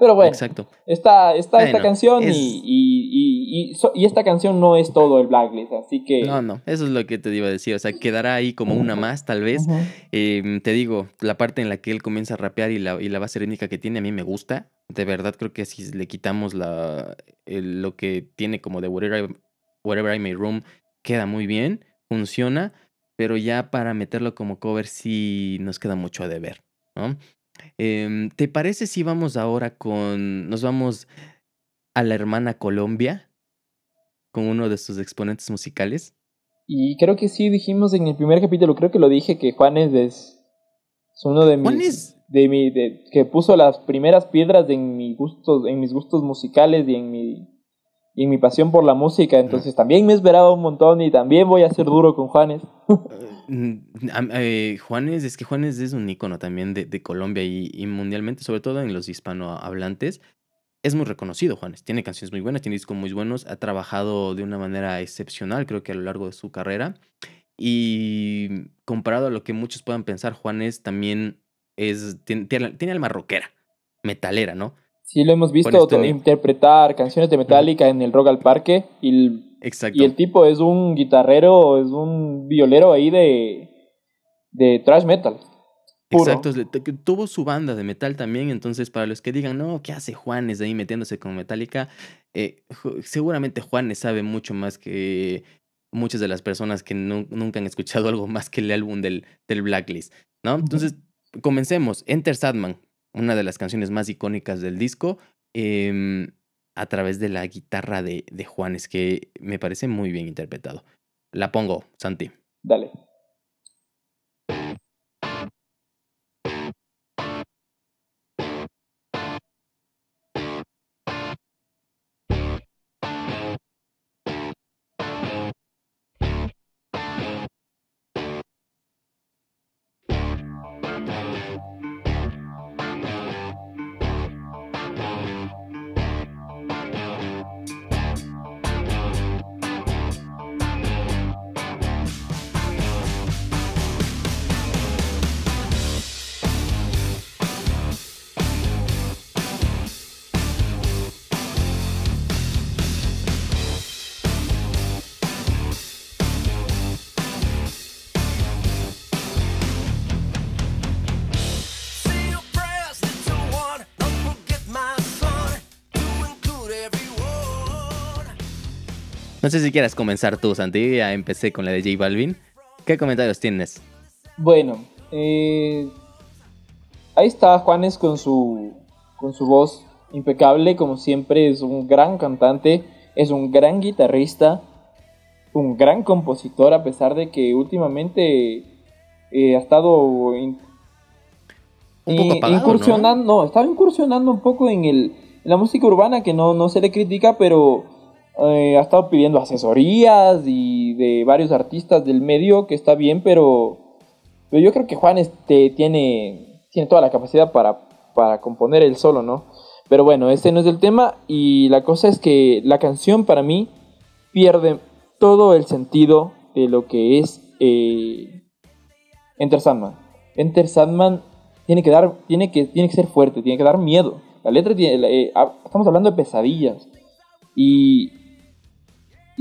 Pero bueno, Exacto. está, está esta canción es- y, y, y, y, so- y esta canción no es todo el Blacklist, así que... No, no, eso es lo que te iba a decir. O sea, quedará ahí como una más, tal vez. Em, te digo, la parte en la que él comienza a rapear y la, y la base rítmica que tiene a mí me gusta. De verdad creo que si le quitamos la, el- lo que tiene como de Whatever I, Wherever I May Room, queda muy bien, funciona, pero ya para meterlo como cover sí nos queda mucho a deber, ¿no? Em, ¿Te parece si vamos ahora con, nos vamos a la hermana Colombia con uno de sus exponentes musicales? Y creo que sí dijimos en el primer capítulo, creo que lo dije, que Juanes es, es uno de mis... Juanes, de mi, de, que puso las primeras piedras en, mi gustos, en mis gustos musicales y en mi, y en mi pasión por la música. Entonces también me esperaba un montón y también voy a ser duro con Juanes. Mm, eh, Juanes, es que Juanes es un icono también de, de Colombia y, y mundialmente, sobre todo en los hispanohablantes. Es muy reconocido, Juanes. Tiene canciones muy buenas, tiene discos muy buenos. Ha trabajado de una manera excepcional, creo que a lo largo de su carrera. Y comparado a lo que muchos puedan pensar, Juanes también es, tiene, tiene, alma rockera, metalera, ¿no? Sí, lo hemos visto interpretar canciones de Metallica en el Rock al Parque y Exacto. y el tipo es un guitarrero, es un violero ahí de, de thrash metal. Puro. Exacto, tuvo su banda de metal también, entonces para los que digan, no, ¿qué hace Juanes ahí metiéndose con Metallica? Eh, seguramente Juanes sabe mucho más que muchas de las personas que nu- nunca han escuchado algo más que el álbum del, del Blacklist, ¿no? Entonces, comencemos. Enter Sadman, una de las canciones más icónicas del disco, em, a través de la guitarra de, de Juanes, que me parece muy bien interpretado. La pongo, Santi. Dale. No sé si quieras comenzar tú, Santi. Ya empecé con la de J Balvin. ¿Qué comentarios tienes? Bueno, eh, ahí está Juanes con su, con su voz impecable, como siempre, es un gran cantante, es un gran guitarrista, un gran compositor, a pesar de que últimamente eh, ha estado in- Un poco apagado, incursionando, ¿no? estaba incursionando un poco en, el, en la música urbana, que no, no se le critica, pero eh, ha estado pidiendo asesorías y de varios artistas del medio, que está bien, pero, pero yo creo que Juan este, tiene, toda la capacidad para, componer él solo, ¿no? Pero bueno, este no es el tema y la cosa es que la canción para mí pierde todo el sentido de lo que es eh, Enter Sandman. Enter Sandman tiene que dar, tiene que, tiene que ser fuerte, tiene que dar miedo. La letra tiene, eh, ah, estamos hablando de pesadillas y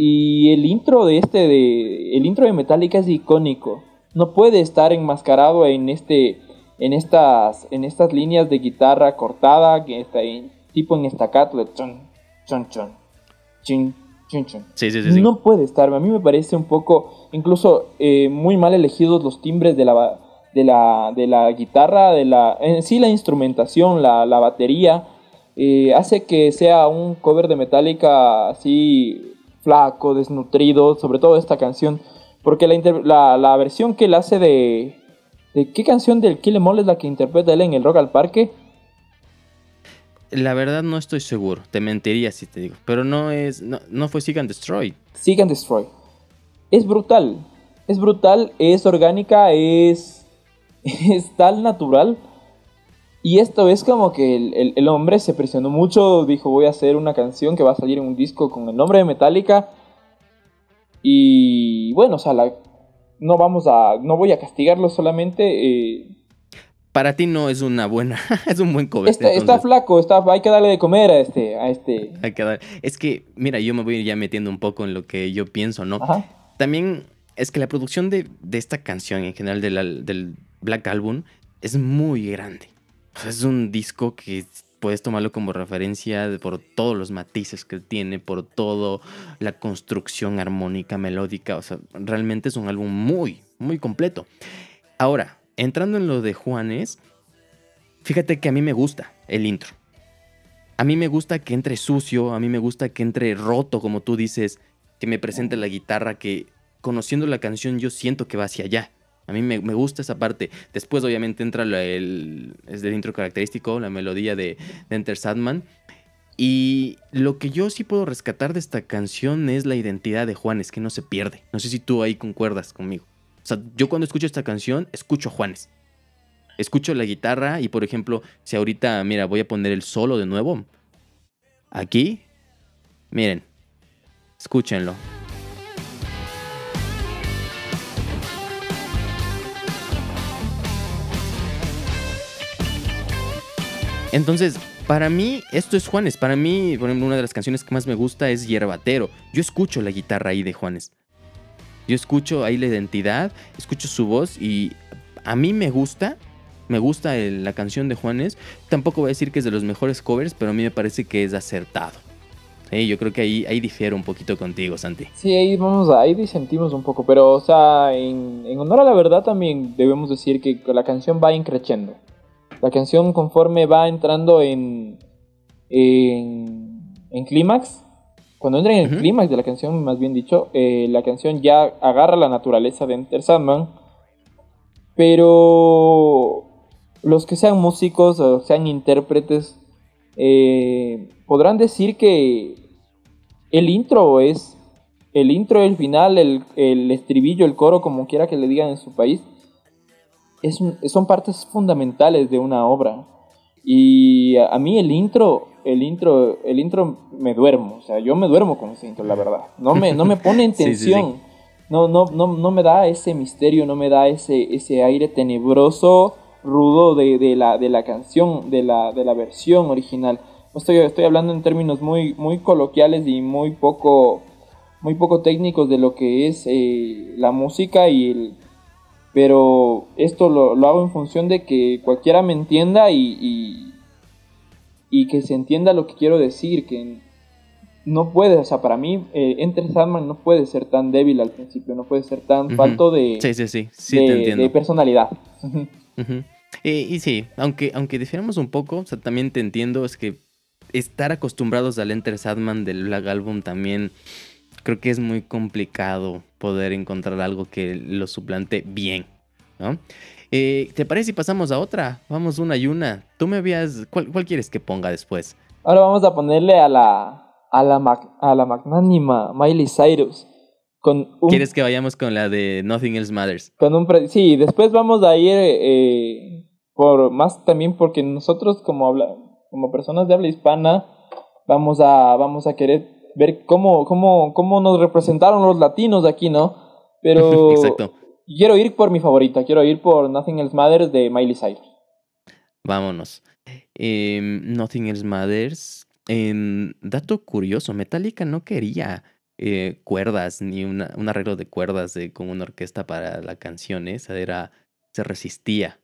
y el intro de este de el intro de Metallica es icónico. No puede estar enmascarado en este en estas en estas líneas de guitarra cortada que está en, tipo en estacato de chon chon chon chin chin chin. Sí, sí, sí. No puede estar. A mí me parece un poco, incluso eh, muy mal elegidos los timbres de la, de la, de la guitarra, de la, en sí la instrumentación, la, la batería, eh, hace que sea un cover de Metallica así flaco, desnutrido, sobre todo esta canción, porque la, la, la versión que él hace de... ¿De qué canción del Kill Em All es la que interpreta él en el Rock al Parque? La verdad no estoy seguro. Te mentiría si te digo. Pero no es. No, no fue Seek and Destroy. Seek and Destroy. Es brutal. Es brutal, es orgánica, es. Es tal natural. Y esto es como que el, el- el hombre se presionó mucho. Dijo: Voy a hacer una canción que va a salir en un disco con el nombre de Metallica. Y bueno, o sea, la- no vamos a. No voy a castigarlo solamente. eh, Para ti no es una buena. es un buen cover. está, flaco, está, hay que darle de comer a este. A este. Hay que dar- Es que, mira, yo me voy ya metiendo un poco en lo que yo pienso, ¿no? Ajá. También es que la producción de, de esta canción, en general de la- del Black Album, es muy grande. Sea, es un disco que puedes tomarlo como referencia por todos los matices que tiene, por todo la construcción armónica, melódica. O sea, realmente es un álbum muy, muy completo. Ahora, entrando en lo de Juanes, fíjate que a mí me gusta el intro. A mí me gusta que entre sucio, a mí me gusta que entre roto, como tú dices, que me presente la guitarra, que conociendo la canción yo siento que va hacia allá. A mí me, gusta esa parte. Después, obviamente, entra el, es intro característico, la melodía de, Enter Sandman. Y lo que yo sí puedo rescatar de esta canción es la identidad de Juanes, que no se pierde. No sé si tú ahí concuerdas conmigo. O sea, yo cuando escucho esta canción, escucho a Juanes. Escucho la guitarra y, por ejemplo, si ahorita, mira, voy a poner el solo de nuevo. Aquí, miren, escúchenlo. Entonces, para mí, esto es Juanes. Para mí, por ejemplo, una de las canciones que más me gusta es Hierbatero. Yo escucho la guitarra ahí de Juanes. Yo escucho ahí la identidad, escucho su voz y a mí me gusta. Me gusta la canción de Juanes. Tampoco voy a decir que es de los mejores covers, pero a mí me parece que es acertado. Sí, yo creo que ahí, ahí difiero un poquito contigo, Santi. Sí, ahí vamos, ahí disentimos un poco, pero o sea, en, en honor a la verdad también debemos decir que la canción va increciendo. La canción conforme va entrando en en, en clímax, cuando entra en el clímax de la canción, más bien dicho, eh, la canción ya agarra la naturaleza de Enter Sandman, pero los que sean músicos o sean intérpretes eh, podrán decir que el intro es el intro, el final, el, el estribillo, el coro, como quiera que le digan en su país, es un- son partes fundamentales de una obra. Y a, a mí el intro, el intro, el intro me duermo, o sea, yo me duermo con ese intro, la verdad. No me, no me pone en Sí, sí, sí. tensión. No, no, no, no me da ese misterio, no me da ese, ese aire tenebroso, rudo de, de la, de la canción, de la, de la versión original. Estoy, estoy hablando en términos muy, muy coloquiales y muy poco, muy poco técnicos de lo que es eh, la música y el, pero esto lo, lo hago en función de que cualquiera me entienda y, y, y que se entienda lo que quiero decir, que no puede, o sea, para mí eh, Enter Sandman no puede ser tan débil al principio, no puede ser tan Ujú. falto de, Sí, sí, sí, sí de, te entiendo. de personalidad. Y, y sí, aunque, aunque difieramos un poco, o sea, también te entiendo, es que estar acostumbrados al Enter Sadman del Black Album también creo que es muy complicado poder encontrar algo que lo suplante bien, ¿no? Eh, ¿Te parece si pasamos a otra? Vamos una y una. Tú me habías... ¿Cuál, cuál quieres que ponga después? Ahora vamos a ponerle a la, a la, a la magnánima Miley Cyrus. Con un, ¿Quieres que vayamos con la de Nothing Else Matters? con un pre- sí, después vamos a ir eh, por más también porque nosotros como habla, como personas de habla hispana vamos a vamos a querer ver cómo cómo cómo nos representaron los latinos aquí, ¿no? Pero Exacto. quiero ir por mi favorita, quiero ir por Nothing Else Matters de Miley Cyrus. Vámonos. Em, Nothing Else Matters. Dato curioso, Metallica no quería eh, cuerdas ni una, un arreglo de cuerdas de, con una orquesta para la canción. Esa era, se resistía.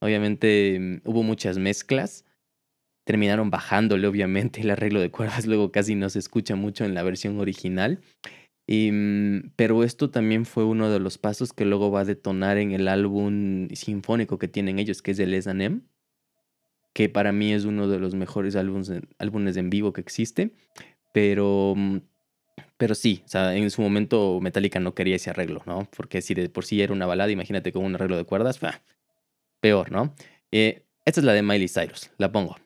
Obviamente em, hubo muchas mezclas. Terminaron bajándole, obviamente, el arreglo de cuerdas. Luego casi no se escucha mucho en la versión original. Em, pero esto también fue uno de los pasos que luego va a detonar en el álbum sinfónico que tienen ellos, que es el S&M que para mí es uno de los mejores álbumes, álbumes en vivo que existe, pero, mm, pero sí, o sea, en su momento Metallica no quería ese arreglo, ¿no? Porque si de por sí era una balada, imagínate con un arreglo de cuerdas, peor, ¿no? Eh, esta es la de Miley Cyrus, la pongo.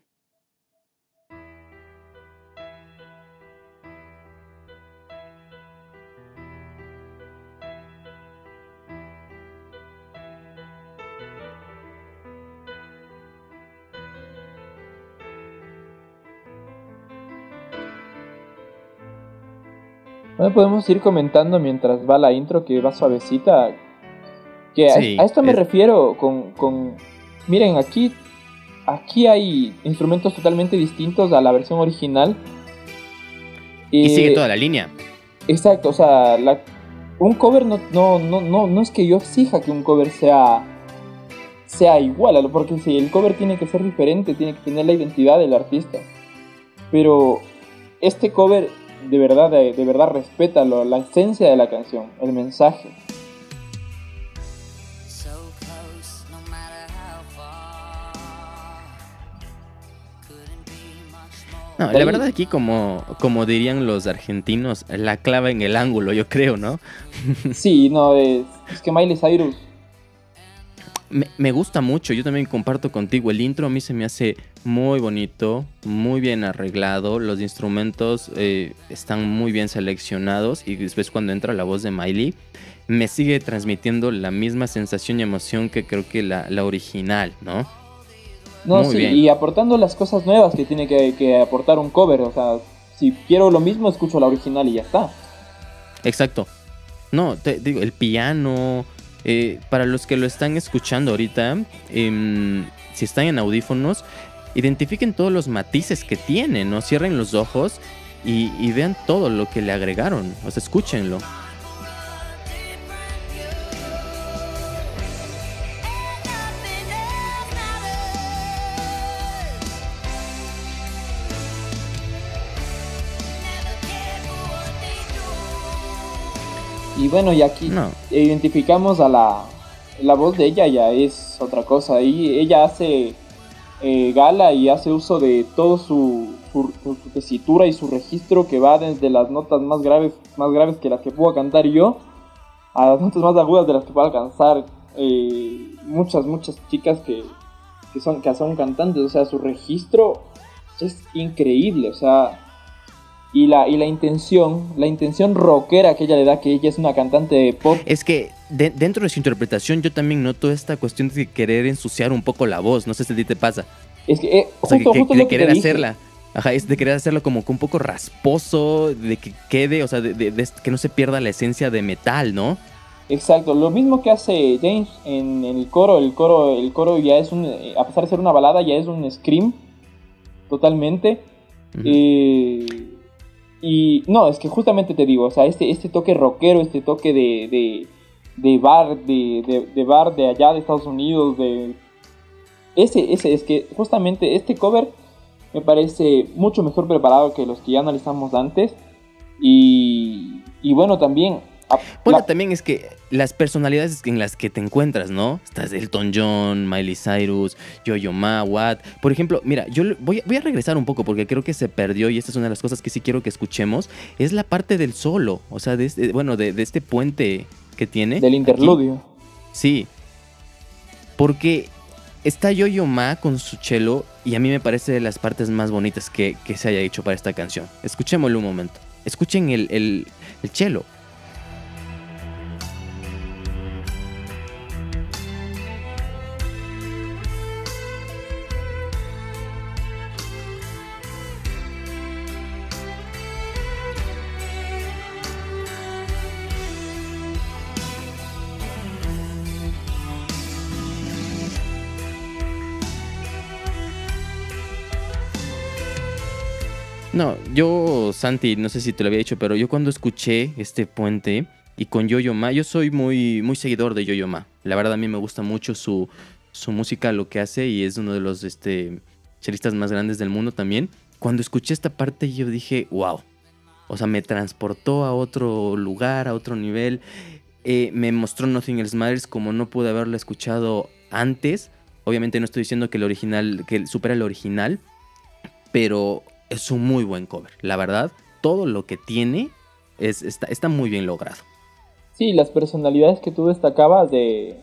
Bueno, podemos ir comentando mientras va la intro que va suavecita. Que a- Sí, a, esto me es- refiero con, con... Miren, aquí, aquí hay instrumentos totalmente distintos a la versión original. Y sigue Eh, toda la línea. Exacto, o sea, la- un cover no, no, no, no, no es que yo exija que un cover sea, sea igual, porque si el cover tiene que ser diferente, tiene que tener la identidad del artista. Pero este cover de verdad, de, de verdad respeta lo- la esencia de la canción, el mensaje. No la verdad aquí como, como dirían los argentinos, la clava en el ángulo, yo creo, ¿no? Sí, no, es, es que Miley Cyrus me, me gusta mucho, yo también comparto contigo. El intro a mí se me hace muy bonito, muy bien arreglado. Los instrumentos eh, están muy bien seleccionados. Y después, cuando entra la voz de Miley, me sigue transmitiendo la misma sensación y emoción que creo que la, la original, ¿no? No, Muy sí, bien. y aportando las cosas nuevas que tiene que, que aportar un cover. O sea, si quiero lo mismo, escucho la original y ya está. Exacto. No, te digo, el piano. Eh, para los que lo están escuchando ahorita, em, si están en audífonos, identifiquen todos los matices que tiene, ¿no? Cierren los ojos y, y vean todo lo que le agregaron. O sea, escúchenlo. Bueno, y aquí No. identificamos a la, la voz de ella, ya es otra cosa. Y ella hace eh, gala y hace uso de todo su, su, su- su tesitura y su registro que va desde las notas más graves, más graves que las que puedo cantar yo, a las notas más agudas de las que puedo alcanzar eh, muchas, muchas chicas que, que, son, que son cantantes. O sea, su registro es increíble, o sea... Y la, y la intención, la intención rockera que ella le da, que ella es una cantante de pop, Es que de- dentro de su interpretación yo también noto esta cuestión de querer ensuciar un poco la voz. No sé si a ti te pasa. es que eh, O sea, que- justo, que- justo de que querer hacerla. Ajá, es de querer hacerlo como que un poco rasposo, de que quede, o sea, de, de- de que no se pierda la esencia de metal, ¿no? Exacto, lo mismo que hace James en el coro, el coro, el coro ya es un, eh, a pesar de ser una balada, ya es un scream totalmente. Eh, y no, es que justamente te digo, o sea, este, este toque rockero, este toque de, de, de bar, de, de, de bar de allá de Estados Unidos, de ese, ese, es que justamente este cover me parece mucho mejor preparado que los que ya analizamos antes. Y, y bueno, también... a- Bueno, la- también es que las personalidades en las que te encuentras, ¿no? Estás Elton John, Miley Cyrus, Yo-Yo Ma, Watt. Por ejemplo, mira, yo voy, a- voy a regresar un poco porque creo que se perdió y esta es una de las cosas que sí quiero que escuchemos. Es la parte del solo, o sea, de este, bueno, de, de este puente que tiene. del aquí. interludio. Sí. Porque está Yo-Yo Ma con su cello y a mí me parece de las partes más bonitas que, que se haya hecho para esta canción. Escuchémoslo un momento. Escuchen el, el, el cello. Yo, Santi, no sé si te lo había dicho, pero yo cuando escuché este puente y con Yo-Yo Ma, yo soy muy, muy seguidor de Yo-Yo Ma. La verdad a mí me gusta mucho su, su música, lo que hace y es uno de los este, chelistas más grandes del mundo también. Cuando escuché esta parte yo dije, wow. O sea, me transportó a otro lugar, a otro nivel. Eh, me mostró Nothing Else Matters como no pude haberlo escuchado antes. Obviamente no estoy diciendo que el original, que supera el original, pero es un muy buen cover. La verdad, todo lo que tiene es, está, está muy bien logrado. Sí, las personalidades que tú destacabas de...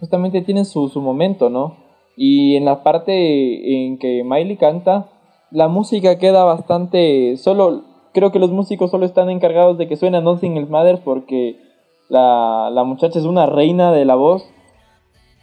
Justamente tienen su, su momento, ¿no? Y en la parte en que Miley canta, la música queda bastante... Solo, creo que los músicos solo están encargados de que suene Nothing Else Matters porque la, la muchacha es una reina de la voz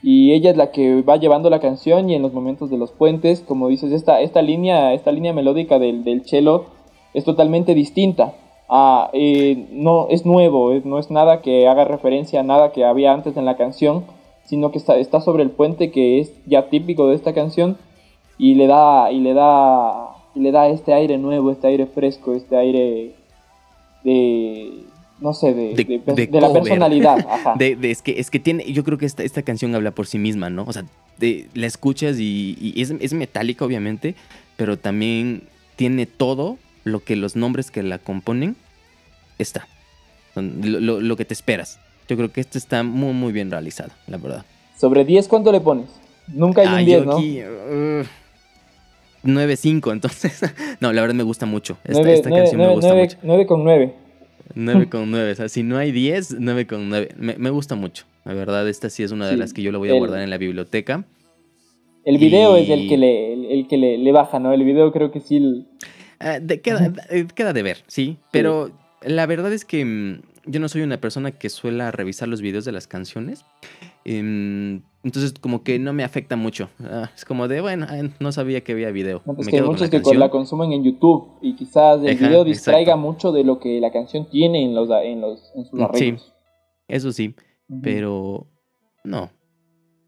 y ella es la que va llevando la canción y en los momentos de los puentes, como dices, esta, esta línea, esta línea melódica del, del cello es totalmente distinta. Ah, eh, no es nuevo, no es nada que haga referencia a nada que había antes en la canción, sino que está, está sobre el puente que es ya típico de esta canción y le da y le da y le da este aire nuevo, este aire fresco, este aire de no sé, de, De- de- de de la personalidad, ajá. De, de- es, que, es que tiene, yo creo que esta, esta canción habla por sí misma, ¿no? O sea, de- la escuchas y, y es, es metálica, obviamente, pero también tiene todo lo que los nombres que la componen está. Lo, lo- lo que te esperas. Yo creo que esta está muy, muy bien realizada, la verdad. Sobre 10, ¿cuánto le pones? Nunca hay Ah, un yo 10, ¿no? aquí, uh, 9.5, entonces. no, la verdad me gusta mucho. Esta, Nueve- esta nueve- canción me nueve- gusta mucho. nueve con 9. 9 con 9. O sea, si no hay 10, 9 con 9. Me, me gusta mucho. La verdad, esta sí es una de Sí, las que yo la voy a el- guardar en la biblioteca. El video es el que le, el, el que le, le baja, ¿no? El video creo que sí. el- Ah, de- queda, eh, queda de ver, sí. Pero la verdad es que mm, yo no soy una persona que suela revisar los videos de las canciones. Em, entonces, como que no me afecta mucho. Ah, es como de, bueno, ah, no sabía que había video. no, pues me que hay con muchos que la consumen en YouTube y quizás el Ajá, video distraiga exacto. mucho de lo que la canción tiene en los, en los en sus Mm, sí. arreglos. Eso sí, pero no.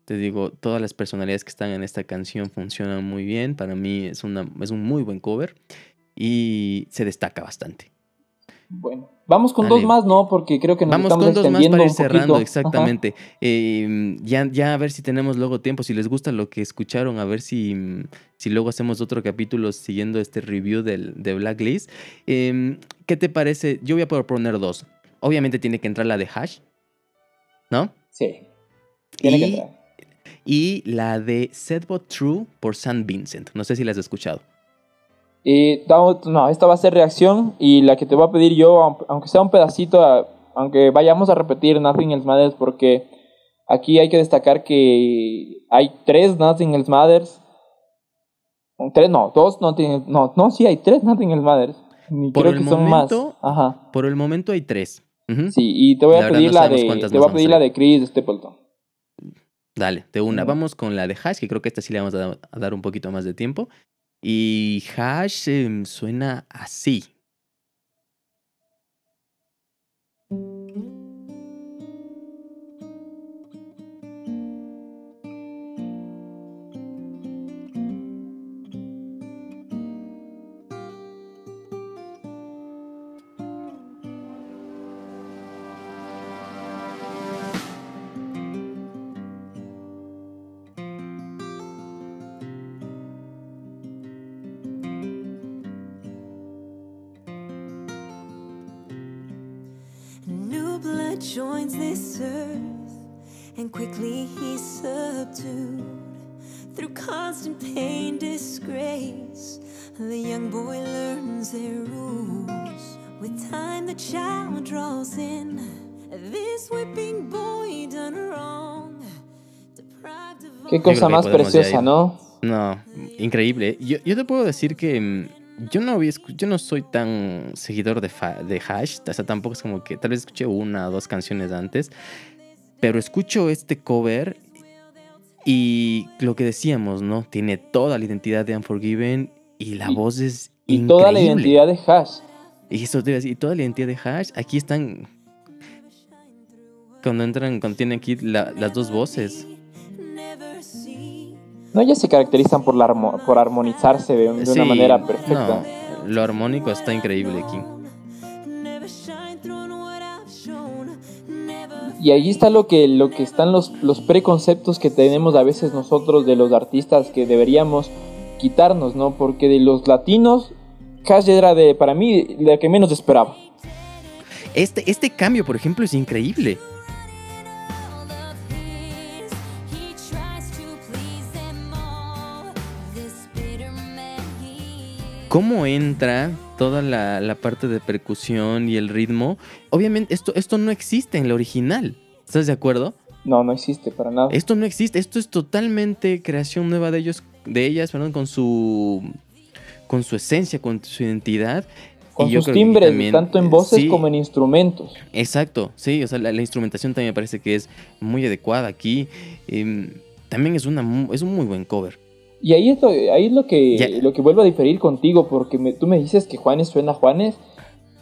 Te digo, todas las personalidades que están en esta canción funcionan muy bien. Para mí es, una, es un muy buen cover y se destaca bastante. Bueno, vamos con Dale. dos más, ¿no? Porque creo que nos Vamos estamos con dos más para ir poquito. cerrando, exactamente. Eh, ya, ya a ver si tenemos luego tiempo, si les gusta lo que escucharon, a ver si, si luego hacemos otro capítulo siguiendo este review del, de Blacklist. Eh, ¿Qué te parece? Yo voy a proponer dos. Obviamente tiene que entrar la de Hash, ¿no? Sí. Tiene que entrar. Y la de Setbot True por San Vincent. No sé si la has escuchado. Y no, esta va a ser reacción y la que te voy a pedir yo, aun- aunque sea un pedacito, aunque vayamos a repetir Nothing Else Matters, porque aquí hay que destacar que hay tres Nothing Else Matters. Tres, no, dos Nothing No, no, sí hay tres Nothing Else Matters. Por el que son momento- más. Ajá. Por el momento hay tres. Sí, y te voy a pedir no la de te voy a pedir la de Chris Stapleton. Dale, de una. Vamos con la de Hash, que creo que esta sí le vamos a dar un poquito más de tiempo. Y Hash suena así. Joins this earth, and quickly he's subdued. Through constant pain, disgrace, the young boy learns their rules. With time, the child draws in. This whipping boy done wrong, deprived of Qué cosa más preciosa. ¿no? No, increíble. Yo, yo te puedo decir que mm, yo no había yo no soy tan seguidor de, fa- de Hash. O sea, tampoco es como que tal vez escuché una o dos canciones antes. Pero escucho este cover y lo que decíamos, ¿no? Tiene toda la identidad de Unforgiven y la Y- voz es Y increíble. toda la identidad de Hash. Y eso te y toda la identidad de Hash, aquí están. Cuando entran, cuando tienen aquí la- las dos voces. No, ellas se caracterizan por, la armo- por armonizarse de, de Sí, una manera perfecta. No, lo armónico está increíble aquí. Y ahí está lo que, lo que están los, los preconceptos que tenemos a veces nosotros de los artistas que deberíamos quitarnos, ¿no? Porque de los latinos, Cash era de, para mí, la que menos esperaba. Este, este cambio, por ejemplo, es increíble. Cómo entra toda la, la parte de percusión y el ritmo. Obviamente, esto, esto no existe en la original. ¿Estás de acuerdo? No, no existe para nada. Esto no existe. Esto es totalmente creación nueva de ellos, de ellas, perdón, con su con su esencia, con su identidad. Con Y sus timbres, también, tanto en voces sí. como en instrumentos. Exacto, sí, o sea, la, la instrumentación también me parece que es muy adecuada aquí. Em, también es, una, es un muy buen cover. Y ahí es lo, ahí es lo que, lo que vuelvo a diferir contigo, porque me- tú me dices que Juanes suena a Juanes,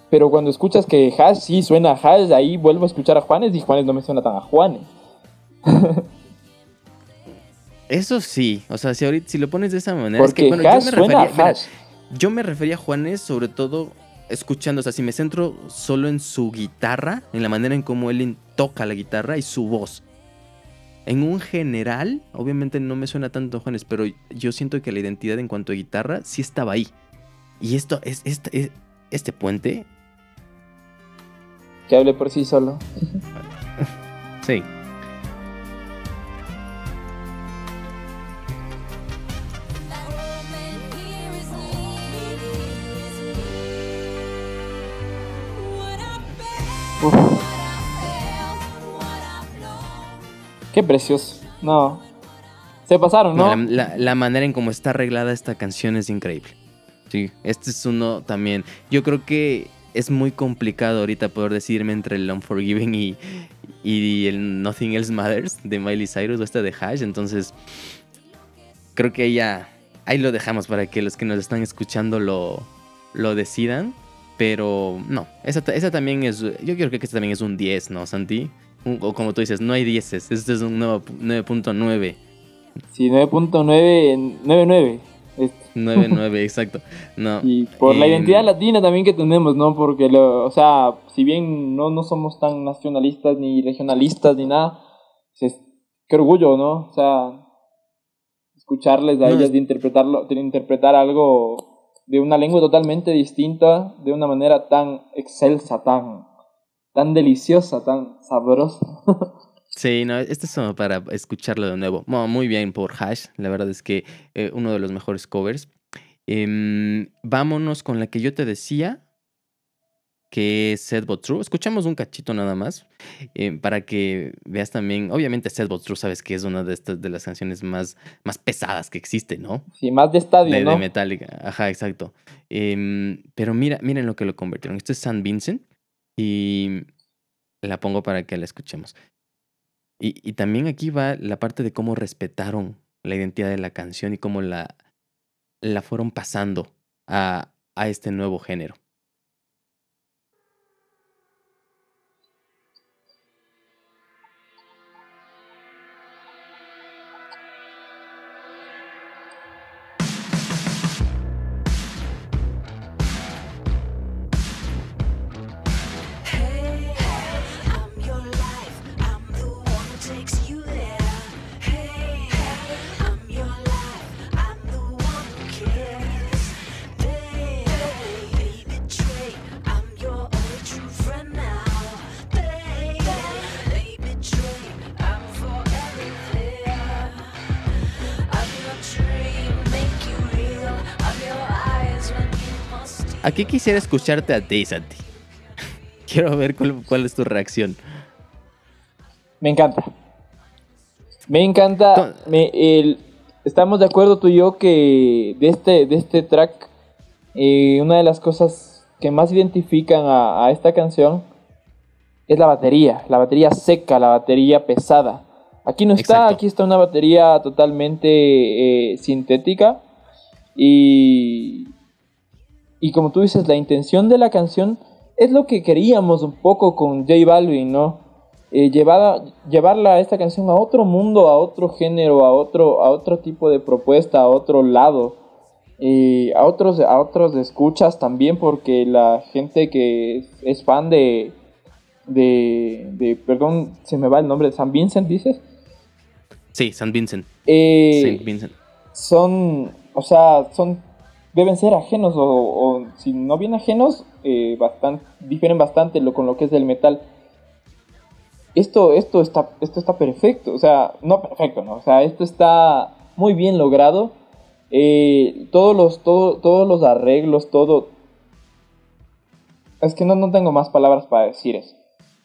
pero cuando escuchas que Hash sí suena a Hash, ahí vuelvo a escuchar a Juanes y Juanes no me suena tan a Juanes. Eso sí, o sea, si ahorita si lo pones de esa manera, es Porque que bueno, Hash yo me suena a refería, mira, Hash. yo me refería a Juanes sobre todo escuchando, o sea, si me centro solo en su guitarra, en la manera en cómo él toca la guitarra y su voz. En un general, obviamente no me suena tanto Juanes, pero yo siento que la identidad en cuanto a guitarra sí estaba ahí. Y esto es este, es- este puente, Que hable por sí solo. sí. Qué precioso. No. Se pasaron, ¿no? La, manera en cómo está arreglada esta canción es increíble. Sí, este es uno también. Yo creo que es muy complicado ahorita poder decidirme entre el Unforgiving y, y el Nothing Else Matters de Miley Cyrus o este de Hash. Entonces, creo que ya ahí lo dejamos para que los que nos están escuchando lo, lo decidan. Pero no, esa, esa también es. Yo creo que este también es un 10, ¿no, Santi? O como tú dices, no hay 10. Este es un nuevo- 9.9. Sí, 9.9, 99. Este. 9.9, exacto. No. Y por la em, identidad latina también que tenemos, ¿no? Porque, lo, o sea, si bien no, no somos tan nacionalistas ni regionalistas ni nada, pues, qué orgullo, ¿no? O sea, escucharles a No, ellas es- de interpretarlo, de interpretar algo de una lengua totalmente distinta, de una manera tan excelsa, tan, tan deliciosa, tan sabrosa. Sí, no, este es como para escucharlo de nuevo. Muy bien por Hash, la verdad es que eh, uno de los mejores covers. Em, vámonos con la que yo te decía, que es Set But True. Escuchamos un cachito nada más, eh, para que veas también, obviamente Set But True sabes que es una de estas de las canciones más, más pesadas que existe, ¿no? Sí, más de estadio, de, ¿no? de Metallica. Ajá, exacto. Em, pero mira, miren lo que lo convirtieron. Esto es San Vincent y la pongo para que la escuchemos. Y, y también aquí va la parte de cómo respetaron la identidad de la canción y cómo la, la fueron pasando a, a este nuevo género. Aquí quisiera escucharte a ti, Santi. Quiero ver cuál, cuál es tu reacción. Me encanta. Me encanta. To- Me- el- estamos de acuerdo tú y yo que de este, de este track, eh, una de las cosas que más identifican a, a esta canción es la batería. La batería seca, la batería pesada. Aquí no está, Exacto. aquí está una batería totalmente eh, sintética. Y, y como tú dices, la intención de la canción es lo que queríamos un poco con J Balvin, ¿no? Eh, llevada, llevarla a esta canción a otro mundo, a otro género, a otro, a otro tipo de propuesta, a otro lado, eh, a otros, a otros escuchas también, porque la gente que es, es fan de, de, de, perdón, se me va el nombre, San Vincent, dices, Sí, San Vincent. Eh, Saint Vincent. son, o sea, son, deben ser ajenos o, si no bien ajenos, eh, bastante, difieren bastante lo, con lo que es del metal. Esto, esto está, esto está perfecto, o sea, no perfecto, no, o sea, esto está muy bien logrado. Eh, todos los, todo- todos los arreglos, todo. Es que no, no tengo más palabras para decir eso.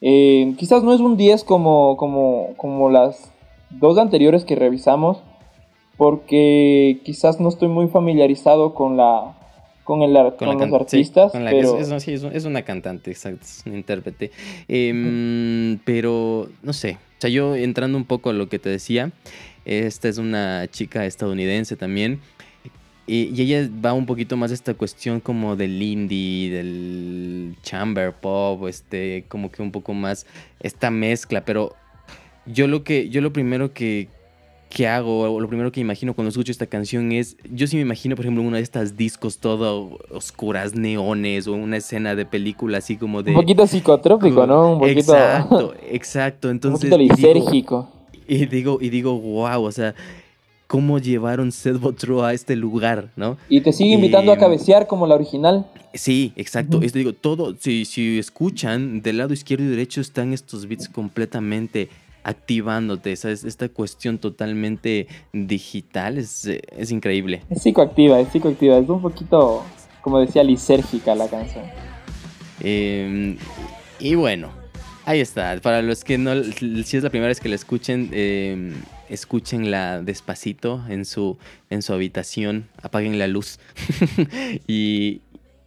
Eh, quizás no es un 10 como, como, como las dos anteriores que revisamos, porque quizás no estoy muy familiarizado con la con, el, Con, con la los sí, artistas, con la- pero es, una cantante, exacto, es un intérprete. Em, pero, no sé, o sea, yo entrando un poco a lo que te decía, esta es una chica estadounidense también, y, y ella va un poquito más a esta cuestión como del indie, del chamber pop, este, como que un poco más esta mezcla, pero yo lo que, yo lo primero que, que hago, o lo primero que imagino cuando escucho esta canción es, yo sí me imagino, por ejemplo, una de estas discos todo oscuras, neones, o una escena de película así como de... un poquito psicotrópico, ¿no? Un poquito, Exacto, exacto. un Entonces, poquito y digo- lisérgico. y digo, y digo, wow, o sea, cómo llevaron Seth True a este lugar, ¿no? Y te sigue invitando a Em, cabecear como la original. Sí, exacto. Ujú. Es, digo, todo, si, si escuchan, del lado izquierdo y derecho están estos beats completamente activándote. ¿sabes? Esta cuestión totalmente digital es, eh, es increíble. Es psicoactiva, es psicoactiva. Es un poquito, como decía, lisérgica la canción. Eh, y bueno, Ahí está. Para los que no, si es la primera vez que la escuchen, eh, escúchenla despacito en su, en su habitación, apaguen la luz y,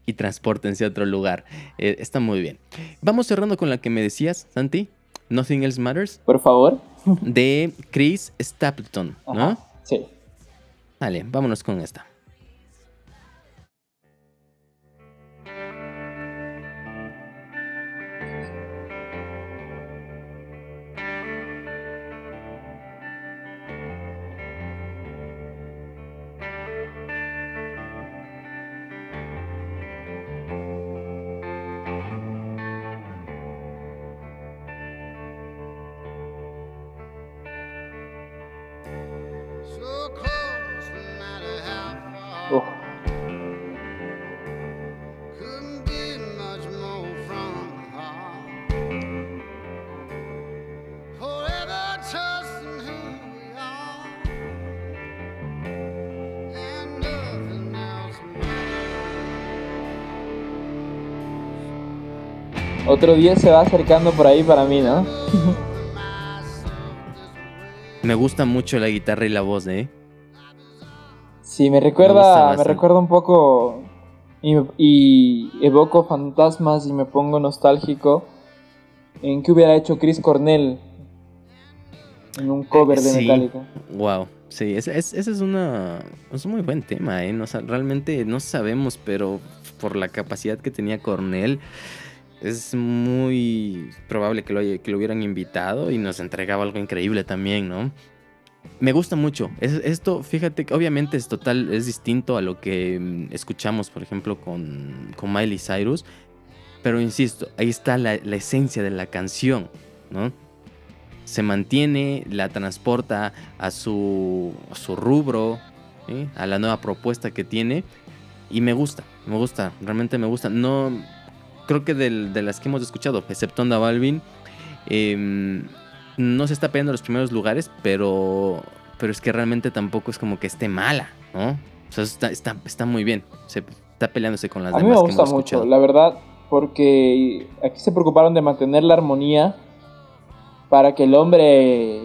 y transpórtense a otro lugar. Eh, está muy bien. Vamos cerrando con la que me decías, Santi. Nothing Else Matters, Por favor. de Chris Stapleton, ¿no? Ajá, Sí. Vale, vámonos con esta. Otro día se va acercando por ahí para mí, ¿no? Me gusta mucho la guitarra y la voz, ¿eh? Sí, me Me recuerda, me, recuerda un poco y, y evoco fantasmas y me pongo nostálgico en qué hubiera hecho Chris Cornell en un cover de Sí. Metallica. Wow, sí, ese, es- una, es un muy buen tema, ¿eh? No, realmente no sabemos, pero por la capacidad que tenía Cornell, es muy probable que lo, que lo hubieran invitado y nos entregaba algo increíble también, ¿no? Me gusta mucho. Es- esto, fíjate, obviamente es total, es distinto a lo que mm, escuchamos, por ejemplo, con, con Miley Cyrus. Pero insisto, ahí está la, la esencia de la canción, ¿no? Se mantiene, la transporta a su, a su rubro, a la nueva propuesta que tiene. Y me gusta, me gusta, realmente me gusta. No, creo que del- de las que hemos escuchado, excepto Onda Balvin, em, no se está peleando los primeros lugares, pero, pero es que realmente tampoco es como que esté mala, ¿no? O sea, está, está, está muy bien. Se está peleándose con las A mí me demás que gusta hemos mucho, escuchado. la verdad, porque aquí se preocuparon de mantener la armonía para que el hombre,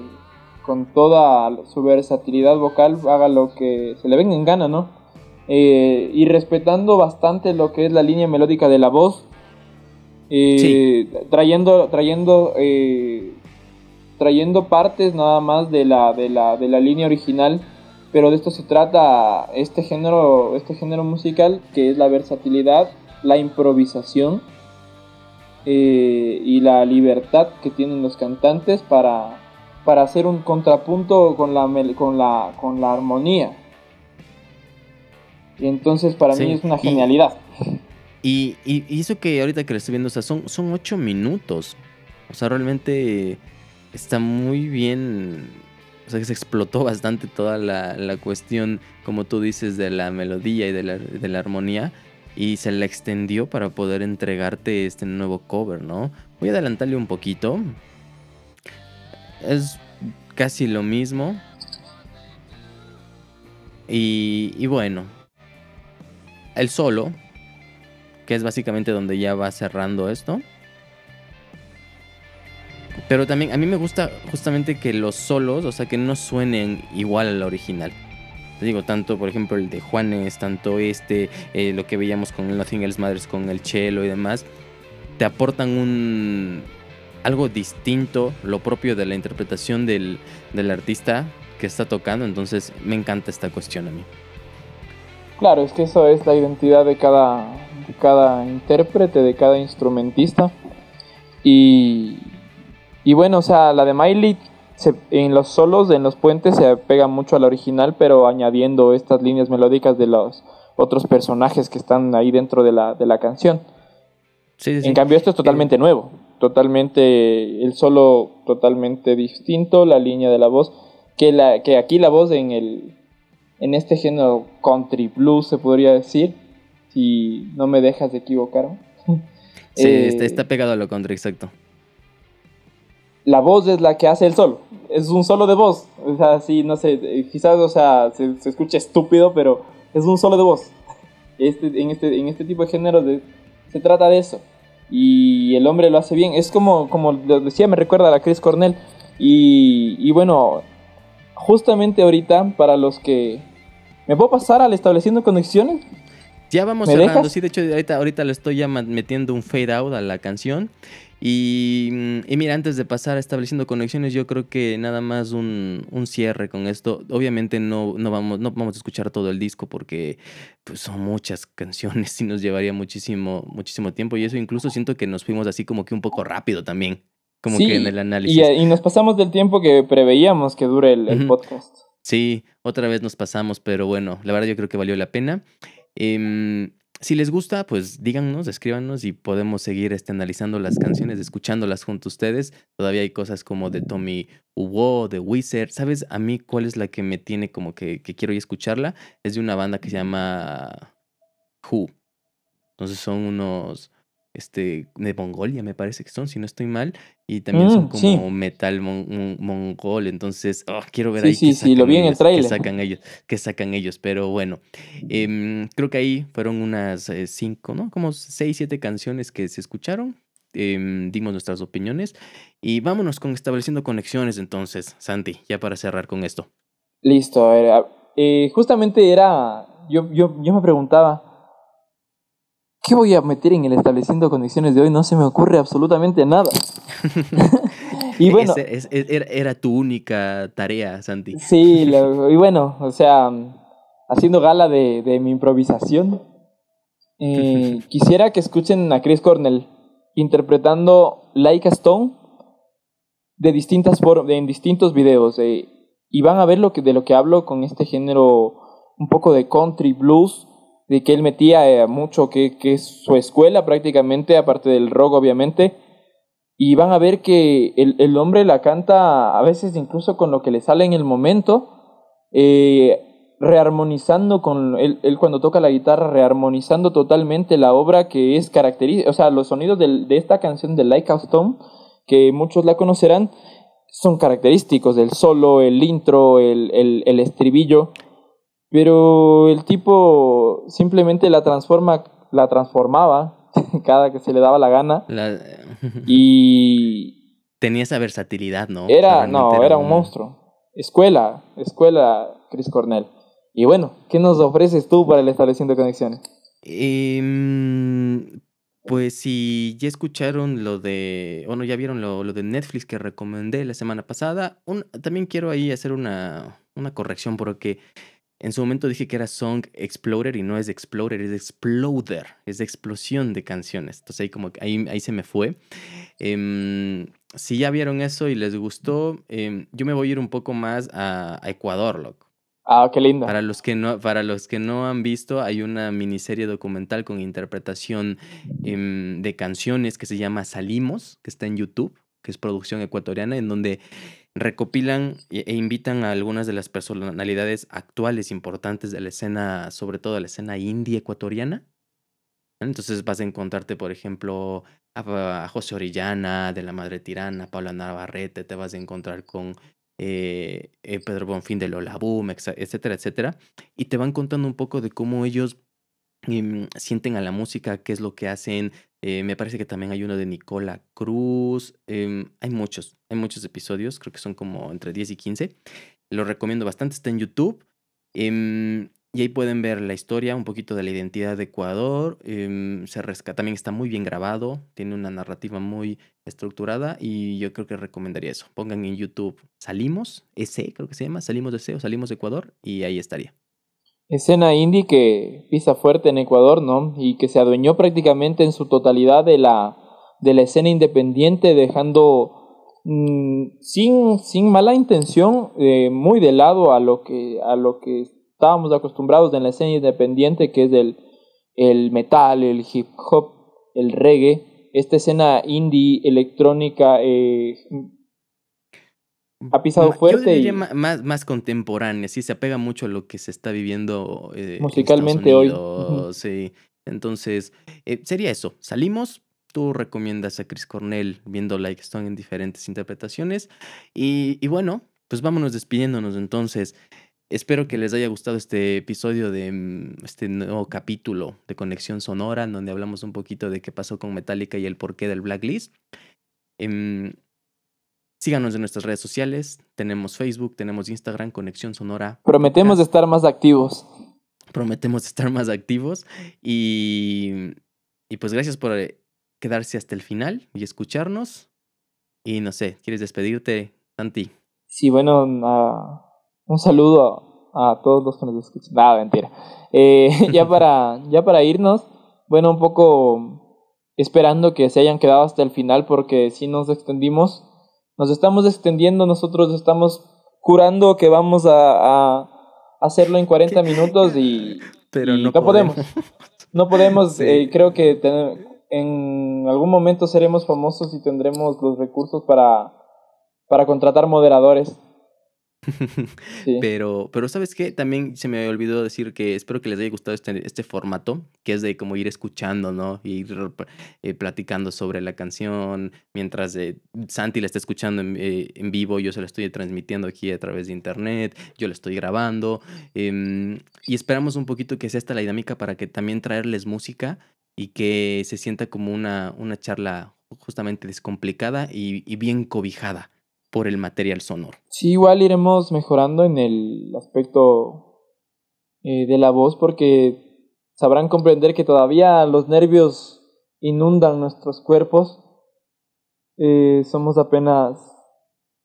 con toda su versatilidad vocal, haga lo que se le venga en gana, ¿no? Eh, y respetando bastante lo que es la línea melódica de la voz, eh, trayendo, trayendo, eh, trayendo partes nada más de la, de la, de la línea original pero de esto se trata este género, este género musical que es la versatilidad, la improvisación eh, y la libertad que tienen los cantantes para, para hacer un contrapunto con la, con la, con la armonía. Y entonces para Sí, mí es una genialidad. Y, y- y eso que ahorita que lo estoy viendo, o sea, son, son ocho minutos. O sea, realmente está muy bien. O sea, que se explotó bastante toda la, la cuestión, como tú dices, de la melodía y de la, de la armonía. Y se la extendió para poder entregarte este nuevo cover, ¿no? Voy a adelantarle un poquito. Es casi lo mismo. Y, y bueno, el solo, que es básicamente donde ya va cerrando esto. Pero también a mí me gusta justamente que los solos, o sea, que no suenen igual a la original. Te digo, tanto por ejemplo el de Juanes, tanto este, eh, lo que veíamos con Nothing Else Matters, con el cello y demás, te aportan un algo distinto, lo propio de la interpretación del, del artista que está tocando. Entonces me encanta esta cuestión a mí. Claro, es que eso es la identidad de cada, de cada intérprete, de cada instrumentista. Y, y bueno, o sea, la de Miley se- en los solos, en los puentes, se pega mucho a la original, pero añadiendo estas líneas melódicas de los otros personajes que están ahí dentro de la, de la canción. Sí, sí, sí. En cambio, esto es totalmente nuevo. Totalmente, el solo totalmente distinto, la línea de la voz. Que, la, que aquí la voz en el en este género country blues se podría decir, si no me dejas de equivocar. Sí, Eh, está, está pegado a lo contra, exacto. La voz es la que hace el solo. Es un solo de voz. O sea, sí, no sé, eh, quizás, o sea, se, se escucha estúpido, pero es un solo de voz. Este, en, este, en este tipo de género de- se trata de eso. y el hombre lo hace bien. Es como, como decía, me recuerda a la Chris Cornell. Y, y bueno, justamente ahorita, para los que... ¿Me puedo pasar al estableciendo conexiones? Ya vamos ¿Me cerrando, dejas? sí, de hecho ahorita, ahorita le estoy ya metiendo un fade out a la canción. Y, mm, y mira, antes de pasar a estableciendo conexiones, yo creo que nada más un, un cierre con esto. Obviamente no, no, vamos, no vamos a escuchar todo el disco porque pues, son muchas canciones y nos llevaría muchísimo, muchísimo tiempo. Y eso incluso siento que nos fuimos así como que un poco rápido también, como Sí, que en el análisis. Y, y nos pasamos del tiempo que preveíamos que dure el, el Ujú. podcast. Sí, otra vez nos pasamos, pero bueno, la verdad yo creo que valió la pena. Em, si les gusta, pues díganos, escríbanos y podemos seguir este, analizando las canciones, escuchándolas junto a ustedes. Todavía hay cosas como de Tommy Hugo, de Wizard. ¿Sabes a mí cuál es la que me tiene como que, quiero ir escucharla? Es de una banda que se llama Who. Entonces son unos este, de Mongolia, me parece que son, si no estoy mal. Y también son Mm, como sí. metal mon- mon- mongol. Entonces, oh, quiero ver Sí, ahí sí, qué sí, lo sacan vi en el ellos, qué tráiler. sacan ellos, sacan. Pero bueno, em, creo que ahí fueron unas eh, cinco, ¿no? Como seis, siete canciones que se escucharon. em, dimos nuestras opiniones. Y vámonos con estableciendo conexiones entonces, Santi, ya para cerrar con esto. Listo, a ver, eh, justamente era, yo, yo, yo me preguntaba, ¿qué voy a meter en el estableciendo conexiones de hoy? No se me ocurre absolutamente nada. y bueno, Ese- es- es- era, tu única tarea, Santi. sí, lo- y bueno, o sea, haciendo gala de, de mi improvisación, eh, quisiera que escuchen a Chris Cornell interpretando Like a Stone de distintas formas, en distintos videos. eh, y van a ver lo que, de lo que hablo con este género un poco de country blues, de que él metía eh, mucho, que, que es su escuela prácticamente, aparte del rock obviamente. Y van a ver que el, el hombre la canta a veces incluso con lo que le sale en el momento, eh, rearmonizando con él, él cuando toca la guitarra, rearmonizando totalmente la obra que es característica, o sea, los sonidos del- de esta canción de Like a Stone, que muchos la conocerán, son característicos del solo, el intro, el, el, el estribillo, pero el tipo simplemente la transforma, la transformaba cada que se le daba la gana La- y Tenía esa versatilidad, ¿no? Era, no, era un monstruo. Escuela, escuela Chris Cornell. Y bueno, ¿qué nos ofreces tú para el estableciendo conexiones? Em, pues si ya escucharon lo de, bueno, ya vieron lo, lo de Netflix que recomendé la semana pasada, un- también quiero ahí hacer una, una corrección porque en su momento dije que era Song Explorer y no es Explorer, es Exploder, es de explosión de canciones. Entonces ahí como que ahí, ahí se me fue. Em, si ya vieron eso y les gustó, em, yo me voy a ir un poco más a, a Ecuador, loco. Ah, qué lindo. Para los que no, para los que no han visto, hay una miniserie documental con interpretación em, de canciones que se llama Salimos, que está en YouTube, que es producción ecuatoriana, en donde recopilan e e invitan a algunas de las personalidades actuales importantes de la escena, sobre todo de la escena indie ecuatoriana. Entonces vas a encontrarte, por ejemplo, a, José Orellana, de La Madre Tirana, Paula Navarrete, te vas a encontrar con eh, eh, Pedro Bonfín de Lola Boom, etcétera, etcétera. Y te van contando un poco de cómo ellos em, sienten a la música, qué es lo que hacen. Eh, me parece que también hay uno de Nicola Cruz. em, hay muchos, hay muchos episodios, creo que son como entre 10 y 15. Lo recomiendo bastante, está en YouTube. Em, y ahí pueden ver la historia, un poquito de la identidad de Ecuador. em, se rescata, también está muy bien grabado, tiene una narrativa muy estructurada y yo creo que recomendaría eso. Pongan en YouTube Salimos, ese creo que se llama, Salimos de Salimos de Ecuador y ahí estaría. Escena indie que pisa fuerte en Ecuador, ¿no? Y que se adueñó prácticamente en su totalidad de la, de la escena independiente, dejando mm, sin, sin mala intención eh, muy de lado a lo que a lo que estábamos acostumbrados en la escena independiente, que es el, el metal, el hip hop, el reggae, esta escena indie electrónica eh, ha pisado fuerte Yo diría y- más, más contemporánea, sí, se apega mucho a lo que se está viviendo eh, en Musicalmente Estados hoy. Sí. Entonces, eh, sería eso. Salimos, tú recomiendas a Chris Cornell viendo Like Stone en diferentes interpretaciones. Y, y bueno, pues vámonos despidiéndonos entonces. espero que les haya gustado este episodio de mm, este nuevo capítulo de Conexión Sonora, en donde hablamos un poquito de qué pasó con Metallica y el porqué del Blacklist. Em, síganos en nuestras redes sociales. Tenemos Facebook, tenemos Instagram, Conexión Sonora. Prometemos Podcast. estar más activos. Prometemos estar más activos. Y, y pues gracias por eh, quedarse hasta el final y escucharnos. Y no sé, ¿quieres despedirte, Santi? Sí, bueno, ah, un saludo a, a todos los que nos escuchan. Nada, mentira. Eh, ya, para, ya para irnos, bueno, un poco esperando que se hayan quedado hasta el final porque si nos extendimos, nos estamos extendiendo, nosotros estamos jurando que vamos a, a hacerlo en 40 minutos y, Pero y no podemos. podemos. No podemos, Sí. eh, creo que ten- en algún momento seremos famosos y tendremos los recursos para, para contratar moderadores. Pero, pero ¿sabes qué? También se me olvidó decir que espero que les haya gustado este, este formato, que es de como ir escuchando, ¿no? Ir eh, platicando sobre la canción, mientras eh, Santi la está escuchando en, eh, en vivo, yo se la estoy transmitiendo aquí a través de internet, yo la estoy grabando. em, y esperamos un poquito que sea esta la dinámica para que también traerles música y que se sienta como una, una charla justamente descomplicada y bien cobijada por el material sonoro. Sí, igual iremos mejorando en el aspecto eh, de la voz porque sabrán comprender que todavía los nervios inundan nuestros cuerpos. Eh, somos apenas,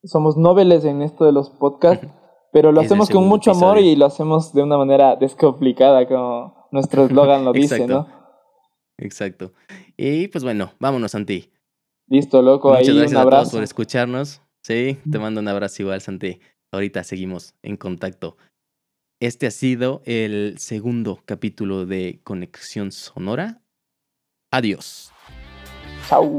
somos noveles en esto de los podcasts, pero lo hacemos con mucho amor y lo hacemos de una manera descomplicada, como nuestro eslogan lo dice. ¿no? Exacto. Y pues bueno, vámonos, Santi. Listo, loco, Muchas ahí gracias un a todos abrazo. por escucharnos. Sí, te mando un abrazo igual, Santi. Ahorita seguimos en contacto. Este ha sido el segundo capítulo de Conexión Sonora. Adiós. Chau.